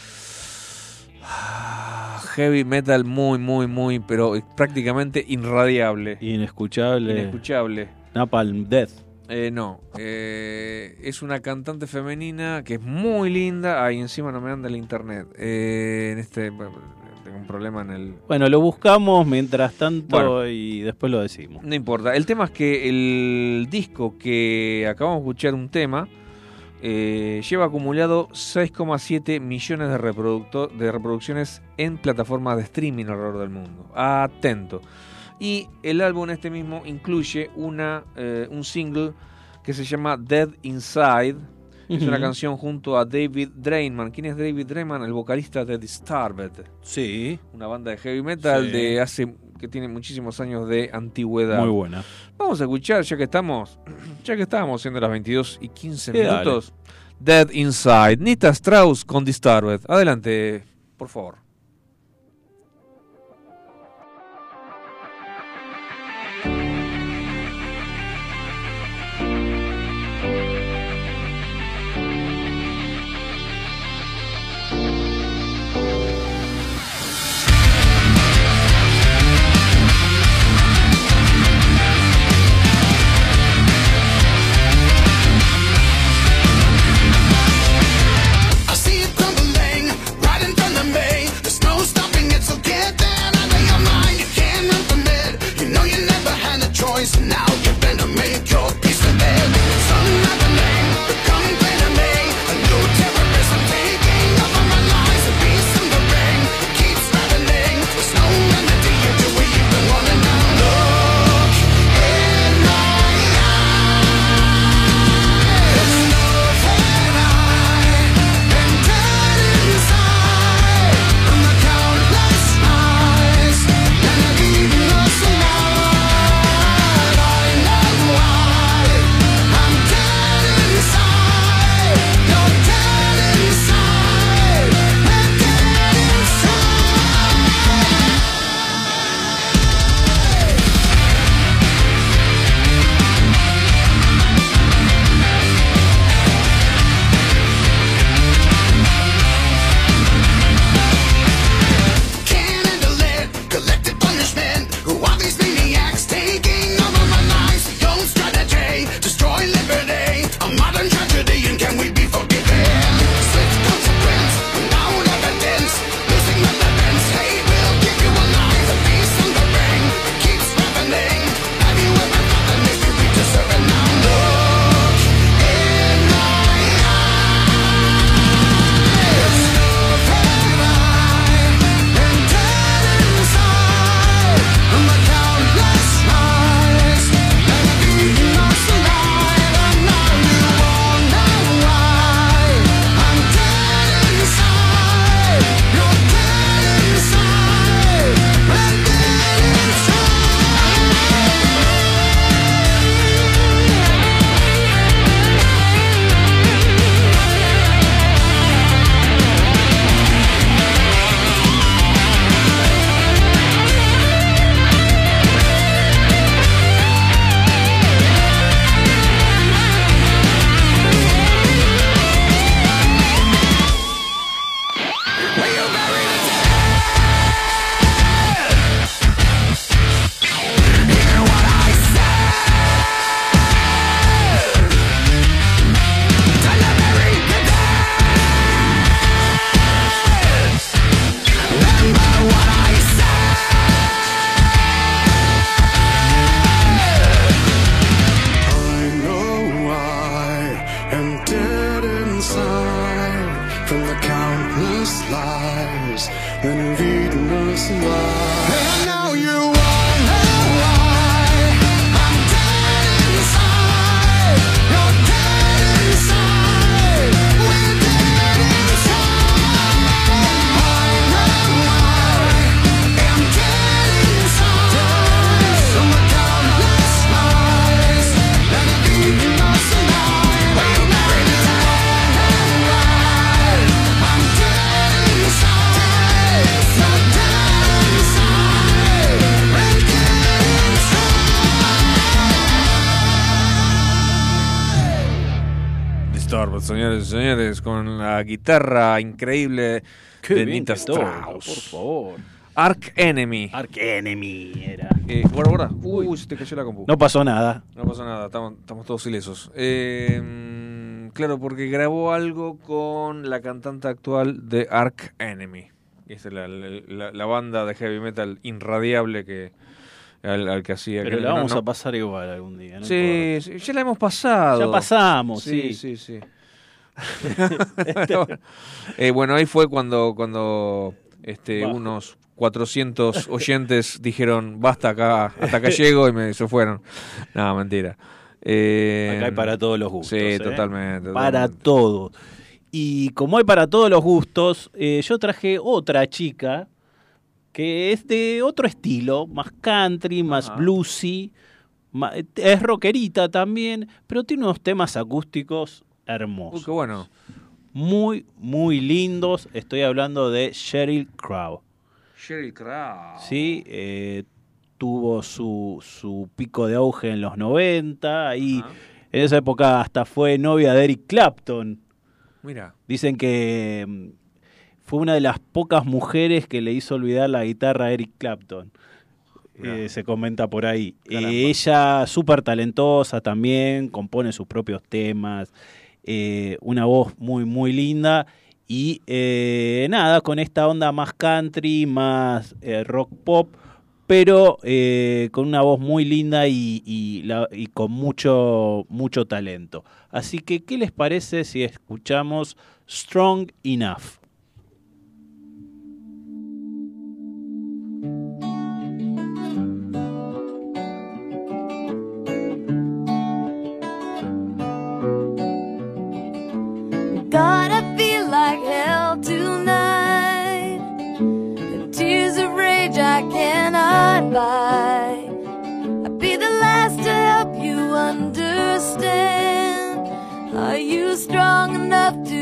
Heavy metal muy, muy, muy, pero prácticamente irradiable. Inescuchable. Inescuchable. Napalm Death. Eh, no, eh, es una cantante femenina que es muy linda. Ahí encima no me anda el internet. Eh, en este tengo un problema en el. Bueno, lo buscamos mientras tanto Bueno. y después lo decimos. No importa. El tema es que el disco que acabamos de escuchar un tema eh, lleva acumulado 6,7 millones de, reproducto- de reproducciones en plataformas de streaming alrededor del mundo. Atento. Y el álbum este mismo incluye una, eh, un single que se llama Dead Inside. Es una canción junto a David Drainman. ¿Quién es David Drainman? El vocalista de Disturbed. Sí. Una banda de heavy metal Sí. de hace que tiene muchísimos años de antigüedad. Muy buena. Vamos a escuchar, ya que estamos, ya que estábamos siendo las 22 y 15 Sí, dale. minutos. Dead Inside, Nita Strauss con Disturbed. Adelante, por favor. poison now. Señores con la guitarra increíble Qué de Nita Strauss. por favor. Arc Enemy. Arc Enemy era. Eh, guarda, guarda. Uy, se te cayó la compu. No pasó nada. No pasa nada, estamos, estamos todos ilesos. Eh, claro, porque grabó algo con la cantante actual de Arc Enemy. Esa es la, la- la banda de heavy metal irradiable que al, al que hacía. Pero la no- vamos no- a pasar igual algún día. no Sí, sí, ya la hemos pasado. Ya pasamos, sí. sí. Sí, sí, Eh, bueno, ahí fue cuando, cuando este, Bajo. unos 400 oyentes dijeron, basta acá, hasta acá llego y me, se fueron. No, mentira. Eh, Acá hay para todos los gustos. Sí, ¿eh? totalmente. Para totalmente. todo. Y como hay para todos los gustos, eh, yo traje otra chica que es de otro estilo, más country, más bluesy, es rockerita también, pero tiene unos temas acústicos hermosos. Qué bueno. Muy, muy lindos. Estoy hablando de Sheryl Crow. Sheryl Crow. Sí, eh, tuvo su, su pico de auge en los 90 y en esa época hasta fue novia de Eric Clapton. Mira. Dicen que mm, fue una de las pocas mujeres que le hizo olvidar la guitarra a Eric Clapton. Eh, se comenta por ahí. Eh, ella, súper talentosa también, compone sus propios temas, eh, una voz muy, muy linda. Y eh, nada, con esta onda más country, más eh, rock pop, pero con una voz muy linda y, y la- y con mucho, mucho talento. Así que, ¿qué les parece si escuchamos Strong Enough? Like hell tonight. The tears of rage I cannot buy. I'd be the last to help you understand. Are you strong enough to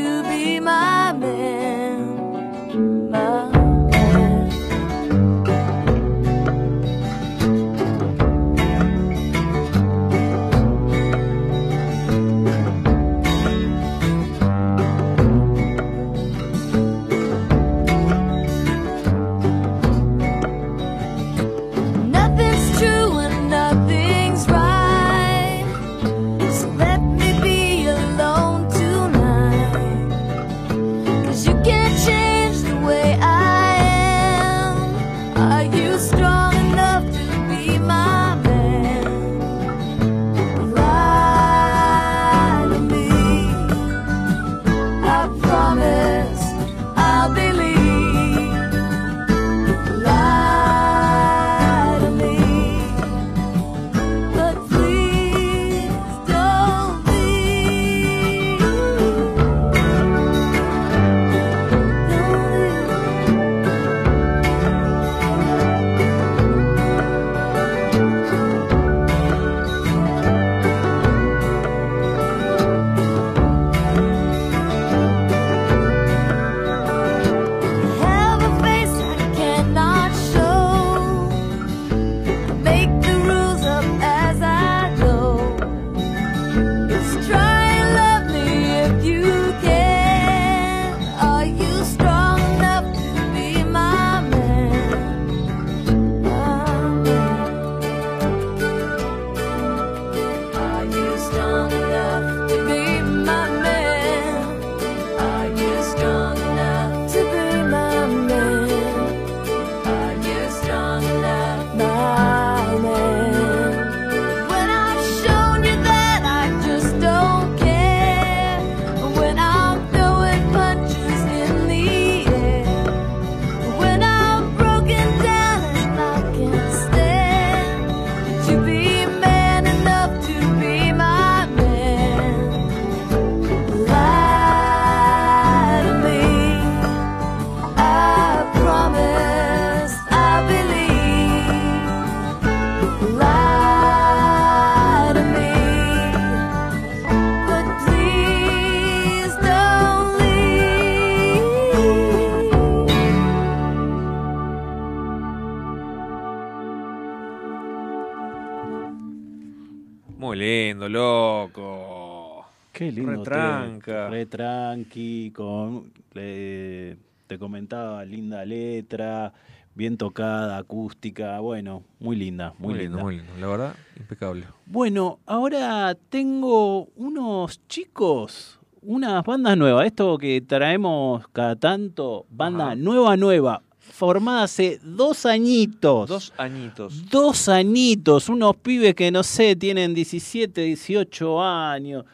Re tranqui, con, te comentaba, linda letra, bien tocada, acústica, bueno, muy linda, muy, Muy lindo, linda. muy lindo. La verdad, impecable. Bueno, ahora tengo unos chicos, unas bandas nuevas, esto que traemos cada tanto, banda Ajá. nueva, nueva, formada hace dos añitos. Dos añitos. Dos añitos, unos pibes que no sé, tienen 17, 18 años.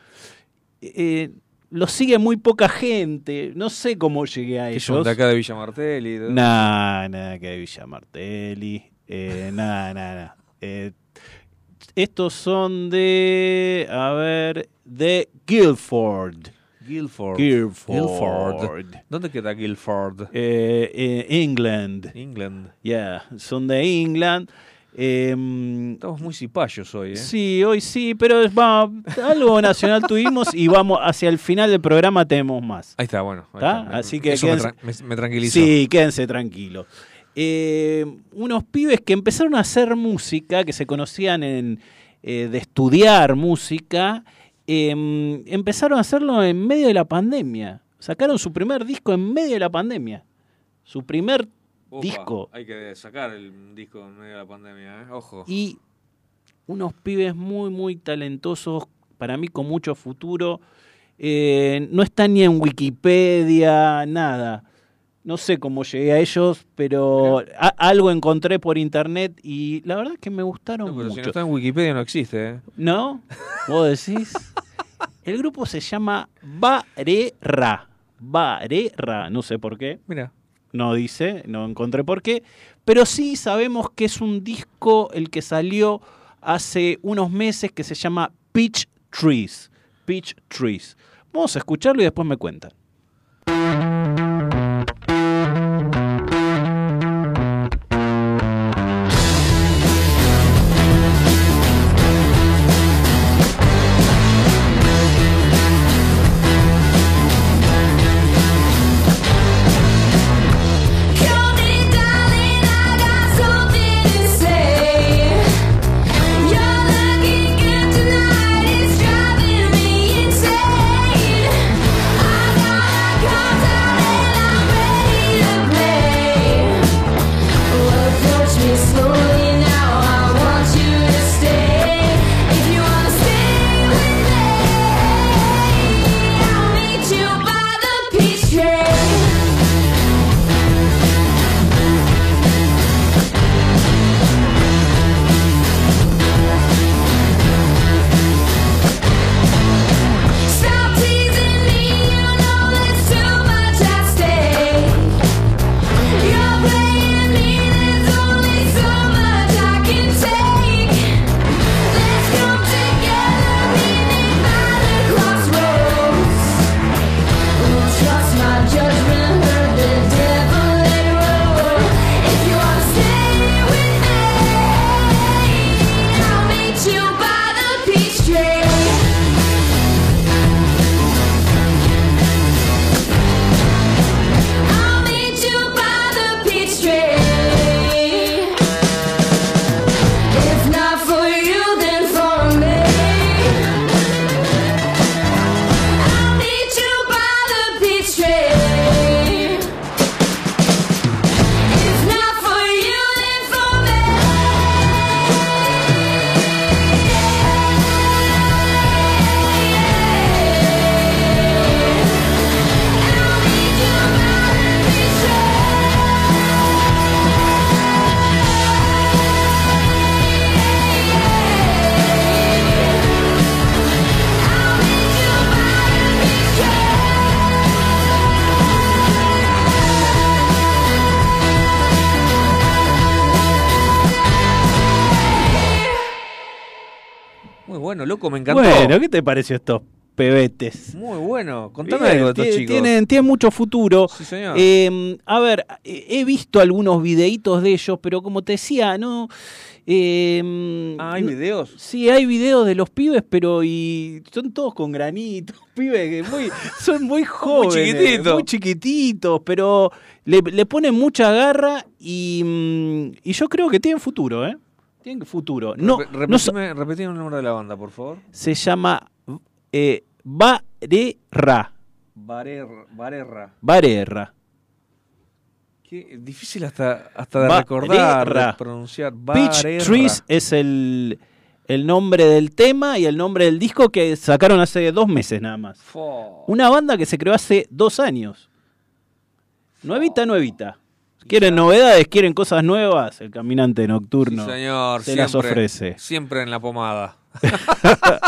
Eh, los sigue muy poca gente. No sé cómo llegué a ellos. de acá de Villa Martelli. de- Nada, nada que de Villa Martelli. Eh, nada, nada. nada. Eh, estos son de. A ver. De Guilford. Guilford. Guilford. Guilford. ¿Dónde queda Guilford? Eh, eh, England. England. Yeah, son de England. Em, Estamos muy cipayos hoy, ¿eh? Sí, hoy sí, pero va, algo nacional tuvimos y vamos hacia el final del programa tenemos más. Ahí está, bueno. ahí ¿Está? está. Así que Eso me, tra- me- me tranquilizó. Sí, quédense tranquilos. Eh, unos pibes que empezaron a hacer música, que se conocían en, eh, de estudiar música, em, empezaron a hacerlo en medio de la pandemia. Sacaron su primer disco en medio de la pandemia. Su primer Disco. Hay que sacar el disco en medio de la pandemia, ¿eh? Ojo. Y unos pibes muy, muy talentosos, para mí con mucho futuro. Eh, no están ni en Wikipedia, nada. No sé cómo llegué a ellos, pero a- algo encontré por internet y la verdad es que me gustaron No, pero si no mucho. está en Wikipedia no existe, ¿eh? ¿No? ¿Vos decís? El grupo se llama Barera. Barera, no sé por qué. Mira. No dice, no encontré por qué. Pero sí sabemos que es un disco el que salió hace unos meses que se llama Peach Trees. Peach Trees. Vamos a escucharlo y después me cuentan. Loco, me encantó. Bueno, ¿qué te pareció estos pebetes? Muy bueno. Contame Bien, algo de estos chicos. Tienen, tienen mucho futuro. Sí, señor. Eh, a ver, he visto algunos videitos de ellos, pero como te decía, no. eh, Ah, ¿hay videos? Sí, hay videos de los pibes, pero y son todos con granitos, pibes que muy, son muy jóvenes, chiquititos. muy chiquititos, pero le, le ponen mucha garra y, mm, y yo creo que tienen futuro, ¿eh? Tienen futuro. No, repetime, repetime el nombre de la banda, por favor. se llama eh. Barerra. Barerra. Barera. Qué difícil hasta, hasta de Barerra. recordar, de pronunciar. Peach Barerra. Trees es el, el nombre del tema y el nombre del disco que sacaron hace dos meses nada más. Una banda que se creó hace dos años. Nuevita, nuevita. ¿Quieren novedades? ¿Quieren cosas nuevas? El caminante nocturno Sí, señor. se las ofrece. Siempre en la pomada.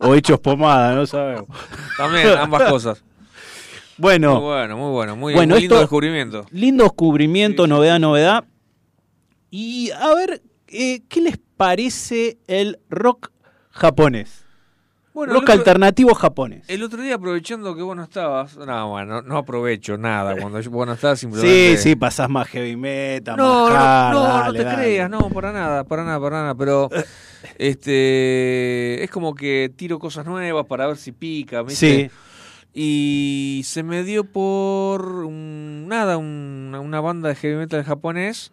O hechos pomada, no sabemos. También, ambas cosas. Bueno, Muy bueno, muy bueno. Muy, Bueno, muy lindo esto- descubrimiento. lindo descubrimiento, novedad, novedad. Y a ver, eh, ¿qué les parece el rock japonés? Bueno, rock otro- alternativo japonés. El otro día, aprovechando que vos no estabas. No, bueno, no aprovecho nada. Cuando yo- vos no estabas, simplemente. Sí, sí, pasás más heavy metal, No, más no, hard, no, no dale, te dale. creas, no, para nada, para nada, para nada, pero este es como que tiro cosas nuevas para ver si pica, ¿viste? Sí. Y se me dio por un- nada, un- una banda de heavy metal japonés,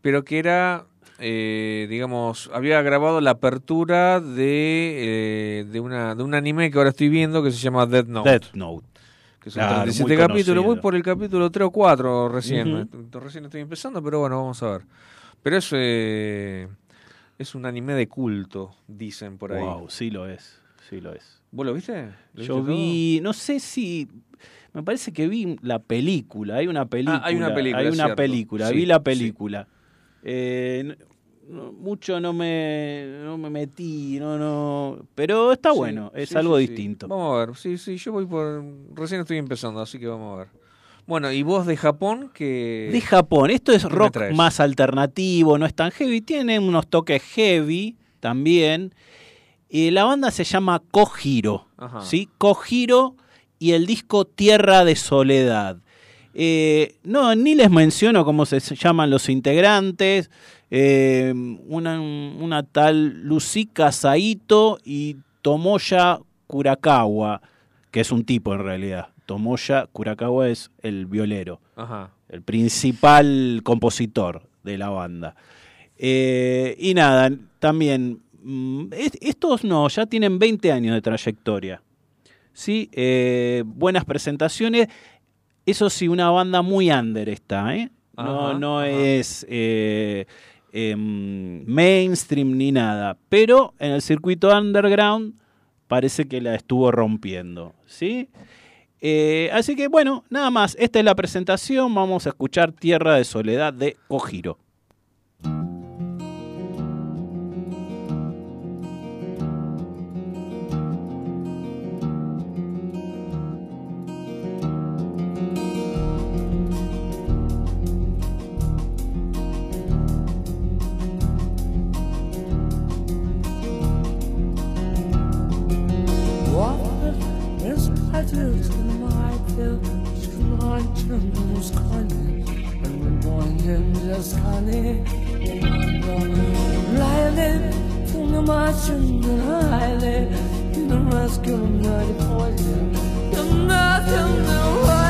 pero que era, eh, digamos, había grabado la apertura de, eh, de, una, de un anime que ahora estoy viendo que se llama Death Note. Death Note. Que son Claro, 37 muy capítulos. Voy por el capítulo 3 o 4 recién. Est- Recién estoy empezando, pero bueno, vamos a ver. Pero es, eh, es un anime de culto, dicen por ahí. Wow, sí lo es. sí lo es. ¿Vos lo viste? ¿Lo Yo viste todo? vi, no sé si, me parece que vi la película, hay una película. Ah, hay una película, Hay una película, Sí, vi la sí. película. Eh, no- mucho no me, no me metí, no, no, pero está Sí, bueno, es sí, algo sí, distinto. Vamos a ver, sí, sí, yo voy por... Recién estoy empezando, así que vamos a ver. Bueno, y vos de Japón, que... De Japón, esto es ¿qué me rock más alternativo, no es tan heavy, tiene unos toques heavy también. Y la banda se llama Kojiro, Ajá. ¿sí? Kojiro y el disco Tierra de Soledad. Eh, no, ni les menciono cómo se llaman los integrantes. Eh, una, una tal Lucica Saito y Tomoya Kurakawa, que es un tipo en realidad. Tomoya Kurakawa es el violero Ajá. el principal compositor de la banda. Eh, y nada, también, mm, es- estos no, ya tienen 20 años de trayectoria. ¿sí? Eh, buenas presentaciones. Eso sí, una banda muy under está, ¿eh? No, Ajá, no ajá. es eh, em, mainstream ni nada. Pero en el circuito underground parece que la estuvo rompiendo. ¿sí? Eh, así que bueno, nada más. Esta es la presentación. Vamos a escuchar Tierra de Soledad de Kojiro. Buz kane Mewn boen ysgane Raile Fwng y mas yn yr haile Un o'r mas gyrwm na poison. poen Dyna, dyna, dyna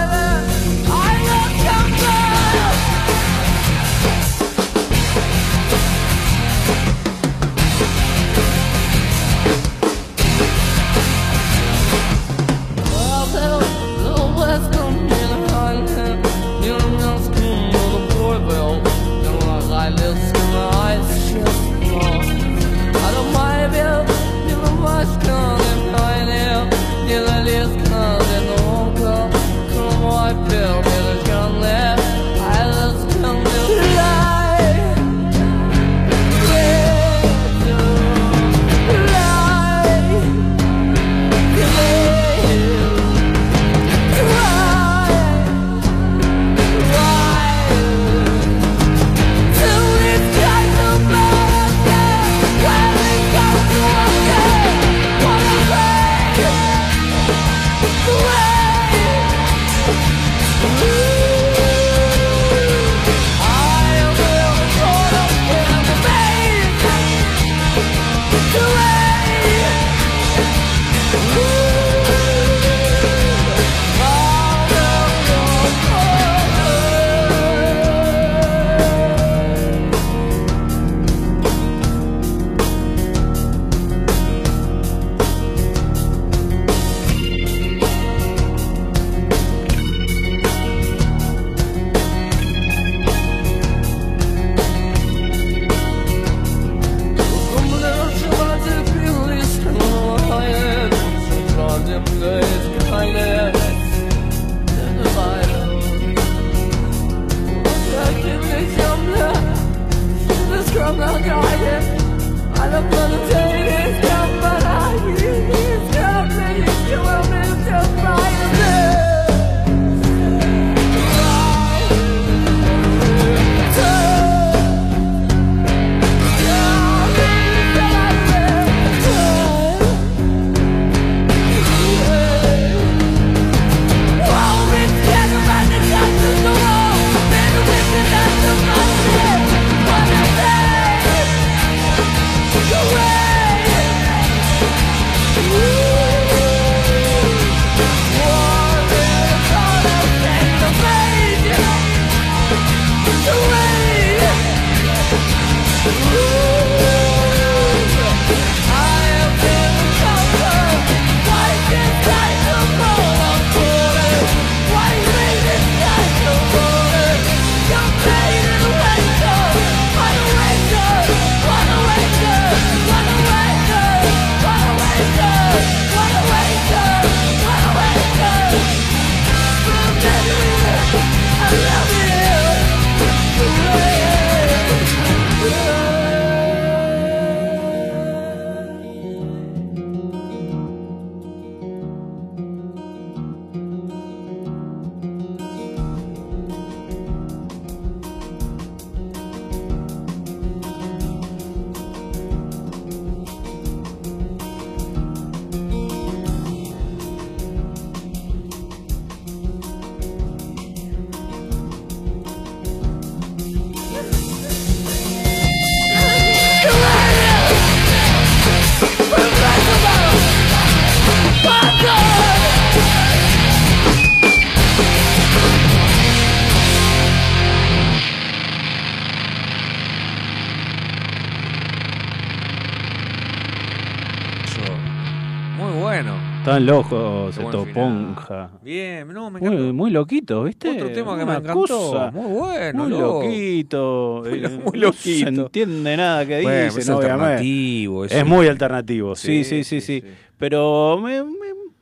Están locos, esto ponja. Bien, no, me Muy, encantó. muy loquito, ¿viste? Otro tema que me Una encantó. cosa Muy bueno, Muy loco. loquito. Muy lo- eh, muy No se loquito. entiende nada que Bueno, dicen, es obviamente. alternativo, Es, es muy alternativo, sí, sí, Sí, sí, sí. Pero me, me-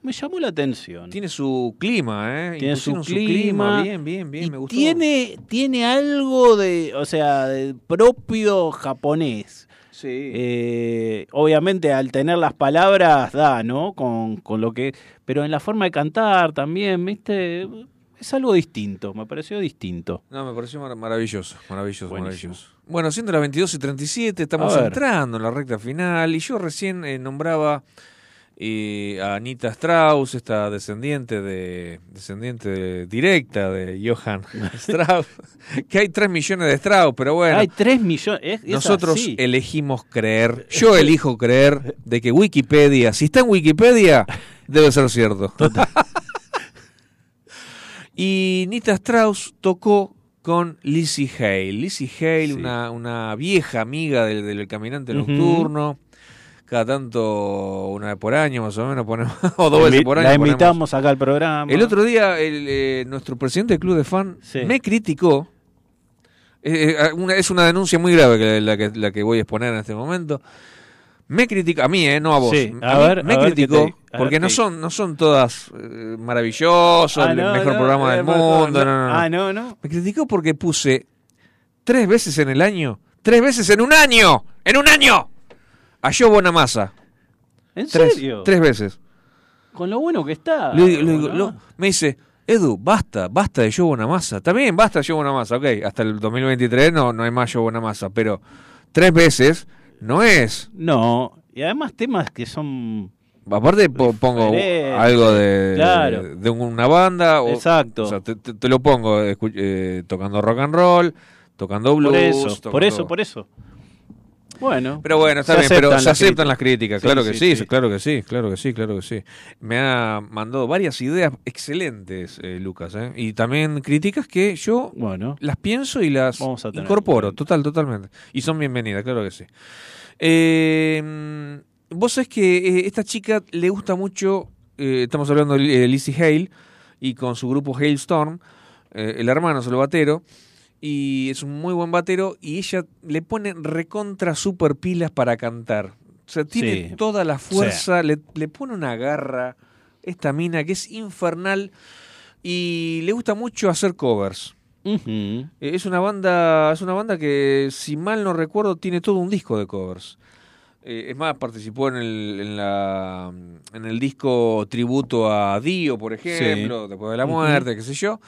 me llamó la atención. Tiene su clima, ¿eh? Tiene su Impusieron clima. Bien, bien, bien, Y me gustó. tiene, tiene algo de, o sea, de propio japonés. Sí. Eh, obviamente al tener las palabras da, ¿no? Con, con lo que. Pero en la forma de cantar también, ¿viste? Es algo distinto, me pareció distinto. No, me pareció mar- maravilloso, maravilloso, Buenísimo. maravilloso. Bueno, siendo las 22 y 37, estamos entrando en la recta final y yo recién eh, nombraba eh, a Anita Strauss, esta descendiente de descendiente de- directa de Johann Strauss, que hay 3 millones de Strauss, pero bueno. Hay 3 millones. es- es Nosotros así. elegimos creer, yo elijo creer de que Wikipedia, si está en Wikipedia, debe ser cierto. y Nita Strauss tocó con Lizzie Hale. Lizzie Hale, Sí. una, una vieja amiga del, del caminante nocturno. Cada tanto, una vez por año más o menos, ponemos, o dos veces por año. La ponemos. invitamos acá al programa. El otro día, el, eh, nuestro presidente del club de fan Sí. me criticó. Eh, eh, una- es una denuncia muy grave que la, que la que voy a exponer en este momento. Me criticó, a mí, eh, no a vos. Sí, a A mí ver, me a ver criticó te- a ver porque no son, no son todas eh, maravillosos, Ah, el no, mejor no, programa eh, del no, mundo. Ah, no, no. Me criticó porque puse tres veces en el año, tres veces en un año, en un año, a Joe Bonamassa. ¿En Tres, serio? tres veces. Con lo bueno que está. Le digo- le digo- ¿no? lo- me dice, Edu, basta, basta de Joe Bonamassa. También basta de Joe Bonamassa, ok. Hasta el 2023 no, no hay más Joe Bonamassa, pero tres veces no es. No, y además temas que son. Aparte po- pongo algo de, claro. de una banda. O, Exacto. o sea, te, te- te lo pongo eh, tocando rock and roll, tocando blues. por eso, por eso, por eso. Bueno. Pero bueno, está se bien, pero aceptan se las aceptan críticas. las críticas, Sí, claro que sí, sí, sí. claro que sí, claro que sí, claro que sí. Me ha mandado varias ideas excelentes, eh, Lucas, ¿eh? y también críticas que yo Bueno. las pienso y las incorporo, total, totalmente. Y son bienvenidas, claro que sí. Eh, vos sabés que eh, esta chica le gusta mucho, eh, estamos hablando de Lizzie Hale, y con su grupo Hailstorm, eh, el hermano el batero, y es un muy buen batero, y ella le pone recontra super pilas para cantar. O sea, tiene Sí. toda la fuerza, le, le pone una garra, esta mina que es infernal, y le gusta mucho hacer covers. Eh, Es una banda, es una banda que, si mal no recuerdo, tiene todo un disco de covers. Eh, es más, participó en el, en la en el disco tributo a Dio, por ejemplo, después de la muerte, qué sé yo.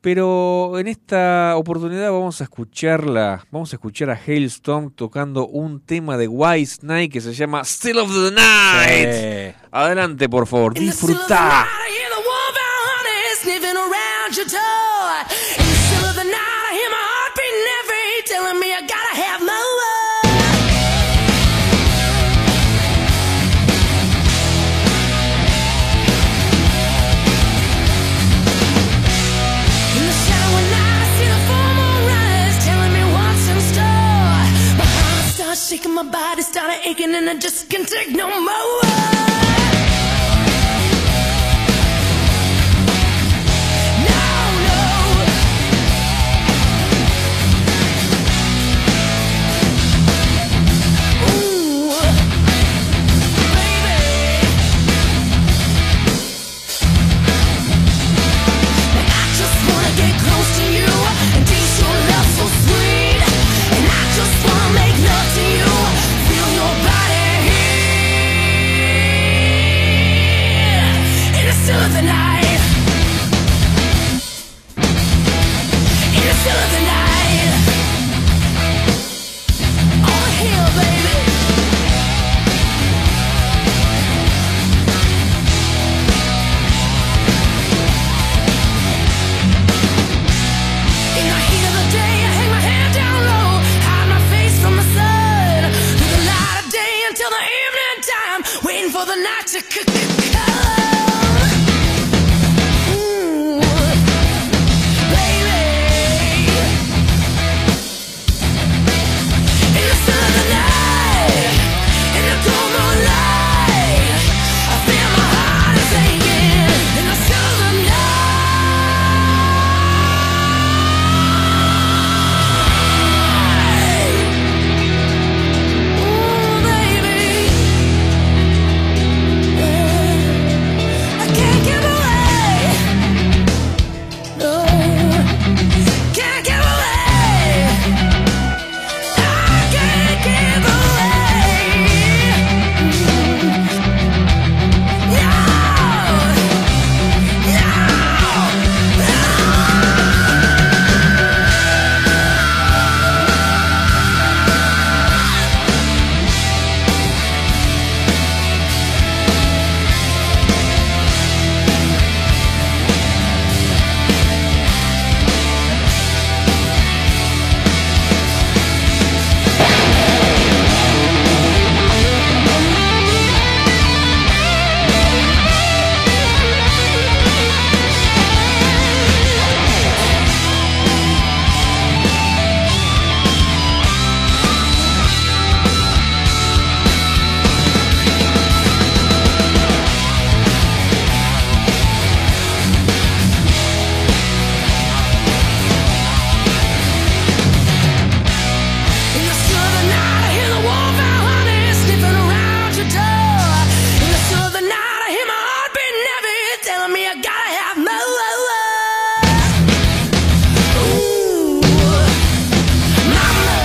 Pero en esta oportunidad vamos a escucharla, vamos a escuchar a Hailstorm tocando un tema de White Snake que se llama Still of the Night. Sí. Adelante, por favor, disfruta. Shaking, my body started aching, and I just can't take no more.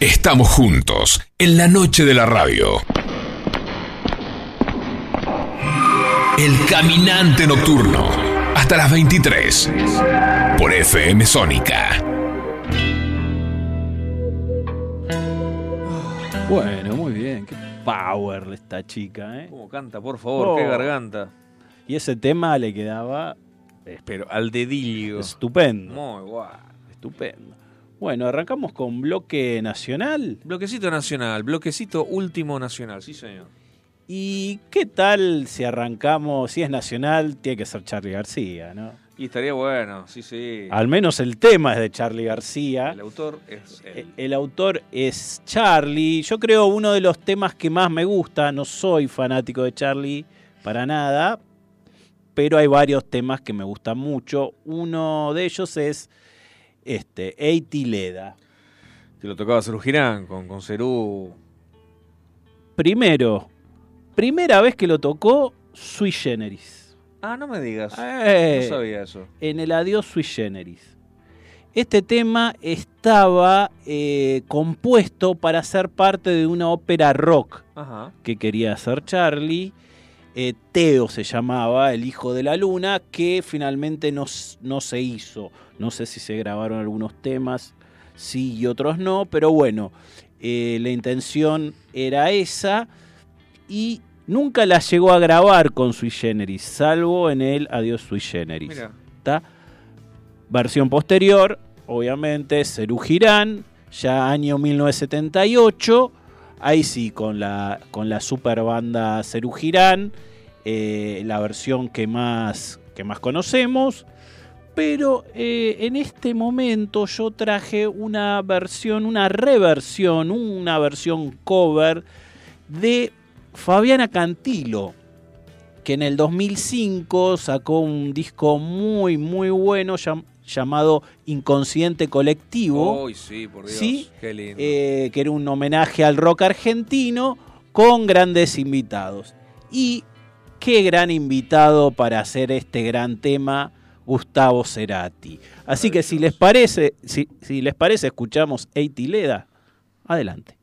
Estamos juntos en la noche de la radio. El caminante nocturno. Hasta las 23. Por FM Sónica. Bueno, muy bien. Qué power esta chica, ¿eh? ¿Cómo canta, por favor? ¡Qué Oh. garganta! Y ese tema le quedaba Pero al dedillo. estupendo. Muy guay. Estupendo. Bueno, arrancamos con bloque nacional. Bloquecito nacional, bloquecito último nacional, sí señor. ¿Y qué tal si arrancamos, si es nacional, tiene que ser Charlie García, ¿no? Y estaría bueno, sí, sí. Al menos el tema es de Charlie García. El autor es él. El autor es Charlie. Yo creo uno de los temas que más me gusta. No soy fanático de Charlie para nada, pero hay varios temas que me gustan mucho. Uno de ellos es este, Eiti Leda. Que lo tocaba Cerú Girán con, con Cerú. Primero, primera vez que lo tocó Sui Generis. Ah, no me digas. Eh, No sabía eso. en el Adiós Sui Generis. Este tema estaba eh, compuesto para ser parte de una ópera rock Ajá. que quería hacer Charlie. Eh, Teo se llamaba, el hijo de la luna, que finalmente no, no se hizo. No sé si se grabaron algunos temas, sí y otros no, pero bueno, eh, la intención era esa y nunca la llegó a grabar con Sui Generis, salvo en el Adiós Sui Generis. Versión posterior, obviamente, Cerú Girán, ya año 1978. Ahí sí, con la, con la super banda Cerú eh, la versión que más, que más conocemos. Pero eh, en este momento yo traje una versión, una reversión, una versión cover de Fabiana Cantilo, que en el 2005 sacó un disco muy, muy bueno llamado Inconsciente Colectivo. Uy, sí, por Dios. Sí, Qué lindo. eh, que era un homenaje al rock argentino con grandes invitados. Y qué gran invitado para hacer este gran tema, Gustavo Cerati. Así que si les parece, si, si les parece, escuchamos Eitileda. Adelante.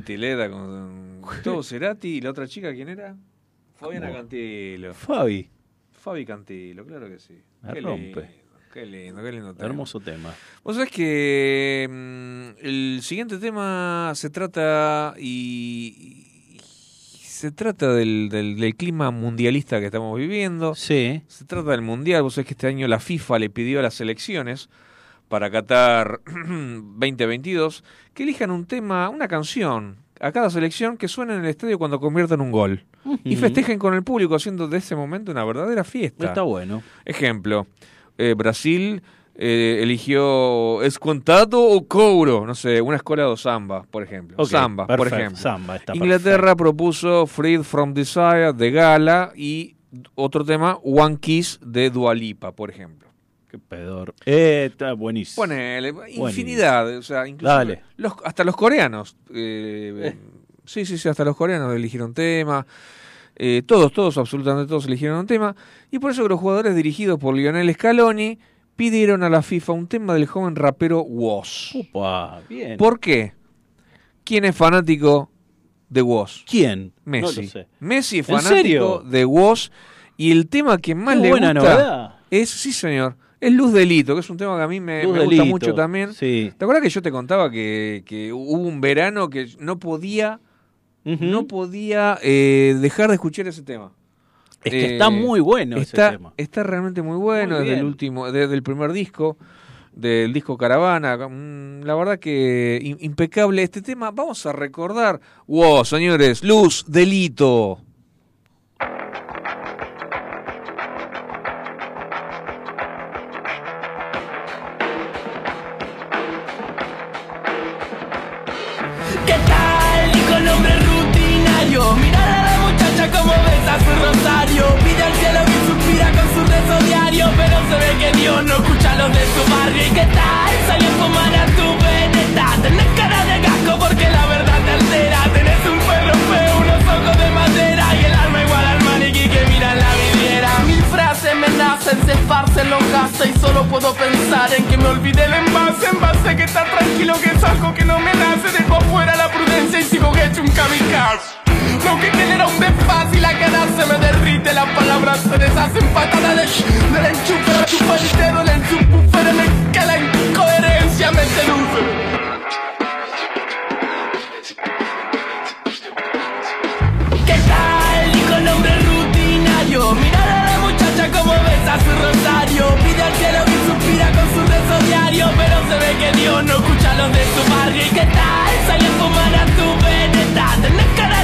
Tileda con Gustavo Cerati y la otra chica, ¿quién era? Fabiana ¿Cómo? Cantilo. Fabi. Fabi Cantilo, claro que sí. La Qué rompe. lindo, qué lindo, qué lindo tema. Hermoso tema. Vos sabés que mm, el siguiente tema se trata y, y se trata del, del- del clima mundialista que estamos viviendo. Sí. Se trata del mundial. Vos sabés que este año la FIFA le pidió a las elecciones para Qatar 2022 que elijan un tema, una canción a cada selección que suene en el estadio cuando conviertan un gol. Y festejen con el público haciendo de ese momento una verdadera fiesta. Está bueno. Ejemplo, eh, Brasil eh, eligió ¿es contado o couro? No sé, una escuela de samba, por ejemplo. Ok, samba, por ejemplo. samba, está Inglaterra propuso Freed from Desire de Gala y otro tema One Kiss de Dualipa, por ejemplo. Qué pedor. Eh, está buenísimo. Ponele, infinidad, o sea, incluso Dale. los- hasta los coreanos. eh, Sí, sí, sí, hasta los coreanos eligieron tema. eh, todos, todos, absolutamente todos eligieron un tema. Y por eso que los jugadores dirigidos por Lionel Scaloni pidieron a la FIFA un tema del joven rapero Woz. Upa, bien. ¿Por qué? ¿Quién es fanático de Woz? ¿Quién? Messi. No lo sé. Messi es ¿En fanático serio? de Woz y el tema que más Qué le buena gusta novedad. es, sí señor, es Luz Delito, que es un tema que a mí me, gusta mucho también. Sí. ¿Te acuerdas que yo te contaba que, que hubo un verano que no podía, no podía eh, dejar de escuchar ese tema? Es que Eh, está muy bueno está, ese tema. Está realmente muy bueno Muy desde el último, desde el primer disco, del disco Caravana. mm, La verdad que im- impecable este tema. Vamos a recordar, wow, señores, Luz Delito. Barrio. ¿Y? Salió a fumar a tu veneta. Tenés cara de gasco porque la verdad te altera. Tenés un perro feo, unos ojos de madera. Y el alma igual al maniquí que mira en la vidriera. Mil frases me nacen, se esparcen los gases. Y solo puedo pensar en que me olvidé el envase. Envase que está algo que no me nace, dejo afuera la prudencia y sigo hecho un kamikaze. Lo que genera desfaz y la cara se me derrite, las palabras se deshacen patada de del enchufe, la chupa el dedo en el subwoofer, me que la incoherencia me seduce. Mirar a la muchacha como besa su rosario. Pide al cielo y suspira con su beso diario. Pero se ve que Dios no escucha los de su barrio. ¿Y qué tal? Sale a fumar a tu veneta. Tenés cara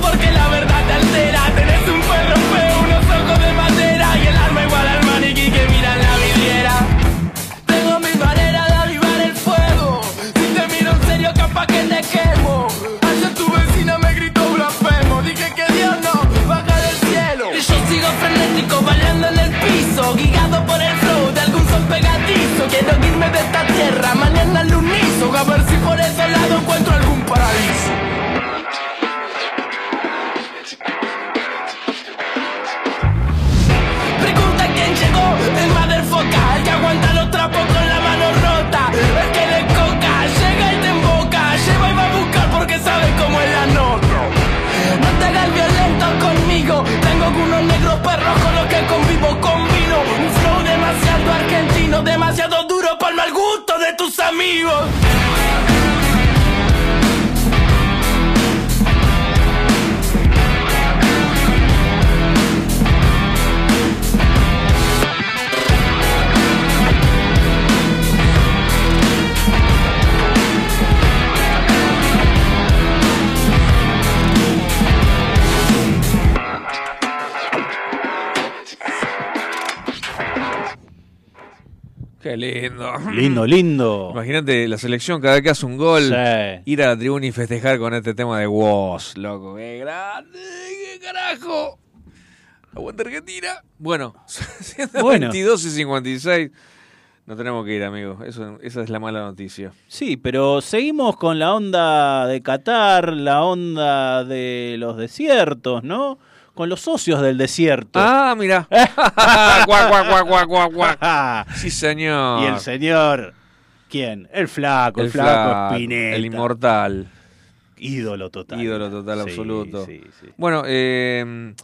porque la verdad te altera. Tenés un perro feo, unos ojos de madera. Y el alma igual al maniquí que mira en la vidriera. Tengo mi manera de avivar el fuego. Si te miro en serio, capaz que te quemo. Ayer tu vecina me gritó blasfemo. Dije que Dios no baja del cielo. Y yo sigo frenético, bailando en el piso. Guiado por el flow de algún sol pegadizo. Quiero irme de esta tierra, mañana al. A ver si por ese lado que convivo combino, un flow demasiado argentino, demasiado duro para el mal gusto de tus amigos. Qué lindo. Lindo, lindo. Imagínate la selección cada vez que hace un gol, Sí. ir a la tribuna y festejar con este tema de Woz, loco. ¡Qué grande! ¡Qué carajo! Aguanta Argentina. Bueno, siendo Bueno. 22 y 56, no tenemos que ir, amigo. Eso, esa es la mala noticia. Sí, pero seguimos con la onda de Qatar, la onda de los desiertos, ¿no? Con los socios del desierto. Ah, mira. Sí, señor. Y el señor, ¿quién? El flaco, el, El flaco, flaco, Spinetta. el inmortal. Ídolo total. Ídolo total, Sí, absoluto. sí, sí. Bueno, eh,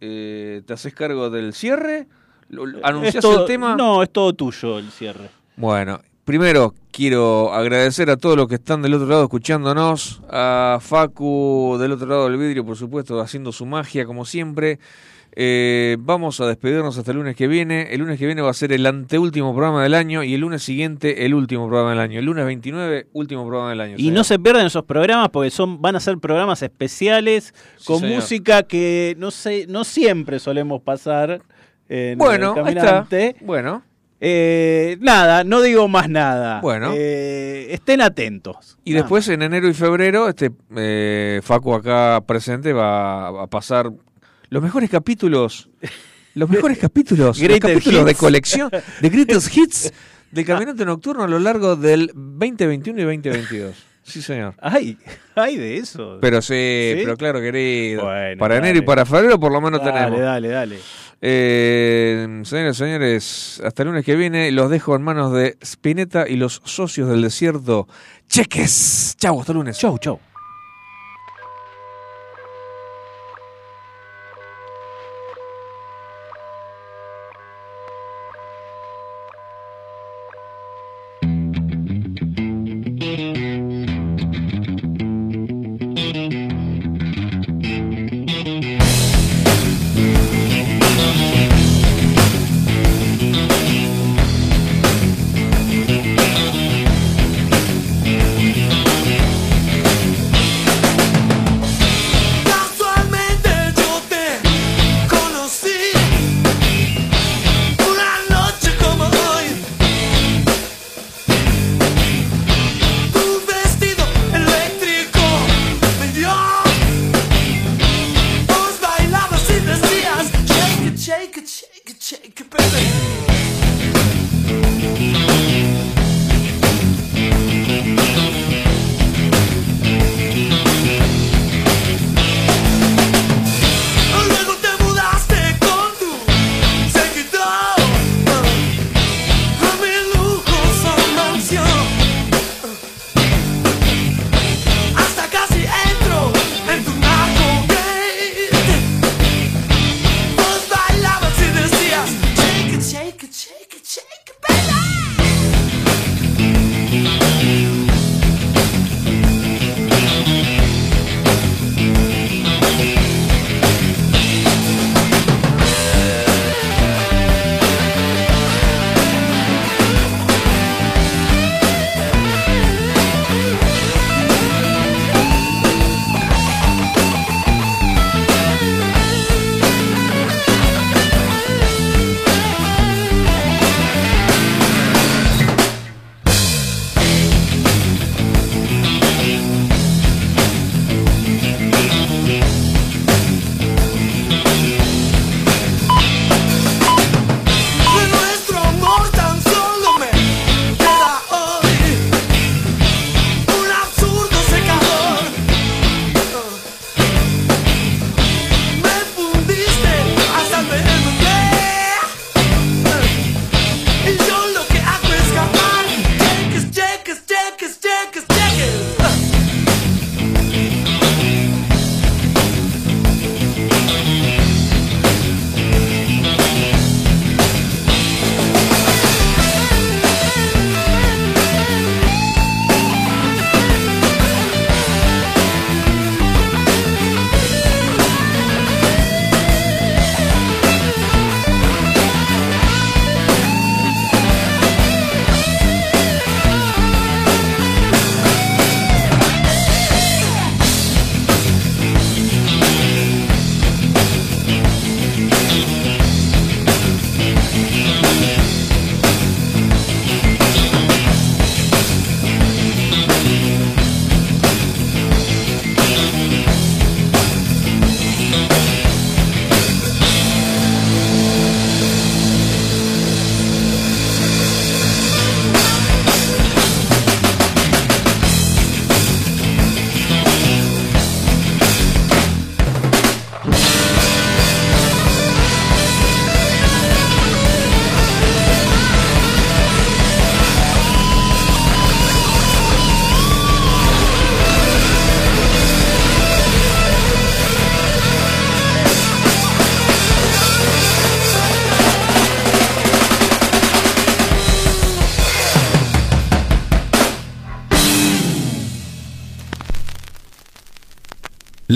eh, ¿te haces cargo del cierre? ¿Lo- lo- ¿Anunciás todo- el tema? No, es todo tuyo el cierre. Bueno, primero quiero agradecer a todos los que están del otro lado escuchándonos, a Facu del otro lado del vidrio, por supuesto, haciendo su magia como siempre. Eh, vamos a despedirnos hasta el lunes que viene. El lunes que viene va a ser el anteúltimo programa del año y el lunes siguiente el último programa del año. El lunes 29, último programa del año. Y no se pierdan esos programas porque son van a ser programas especiales con señor. música que no sé, no siempre solemos pasar. En Bueno, el ahí está. Bueno. Eh, nada, no digo más nada. Bueno. Eh, estén atentos. Y después en enero y febrero, este eh, Facu acá presente va a pasar los mejores capítulos, los mejores capítulos, los capítulos de colección de Greatest Hits del Caminante Nocturno a lo largo del 2021 y 2022. Sí, señor. Ay, ay de eso. Pero sí, ¿Sí? pero claro, querido. Bueno, para dale. enero y para febrero por lo menos dale, tenemos. dale, dale. Eh, señores, señores, hasta el lunes que viene los dejo en manos de Spinetta y los socios del desierto. Cheques. Chau, hasta el lunes. Chau, chau.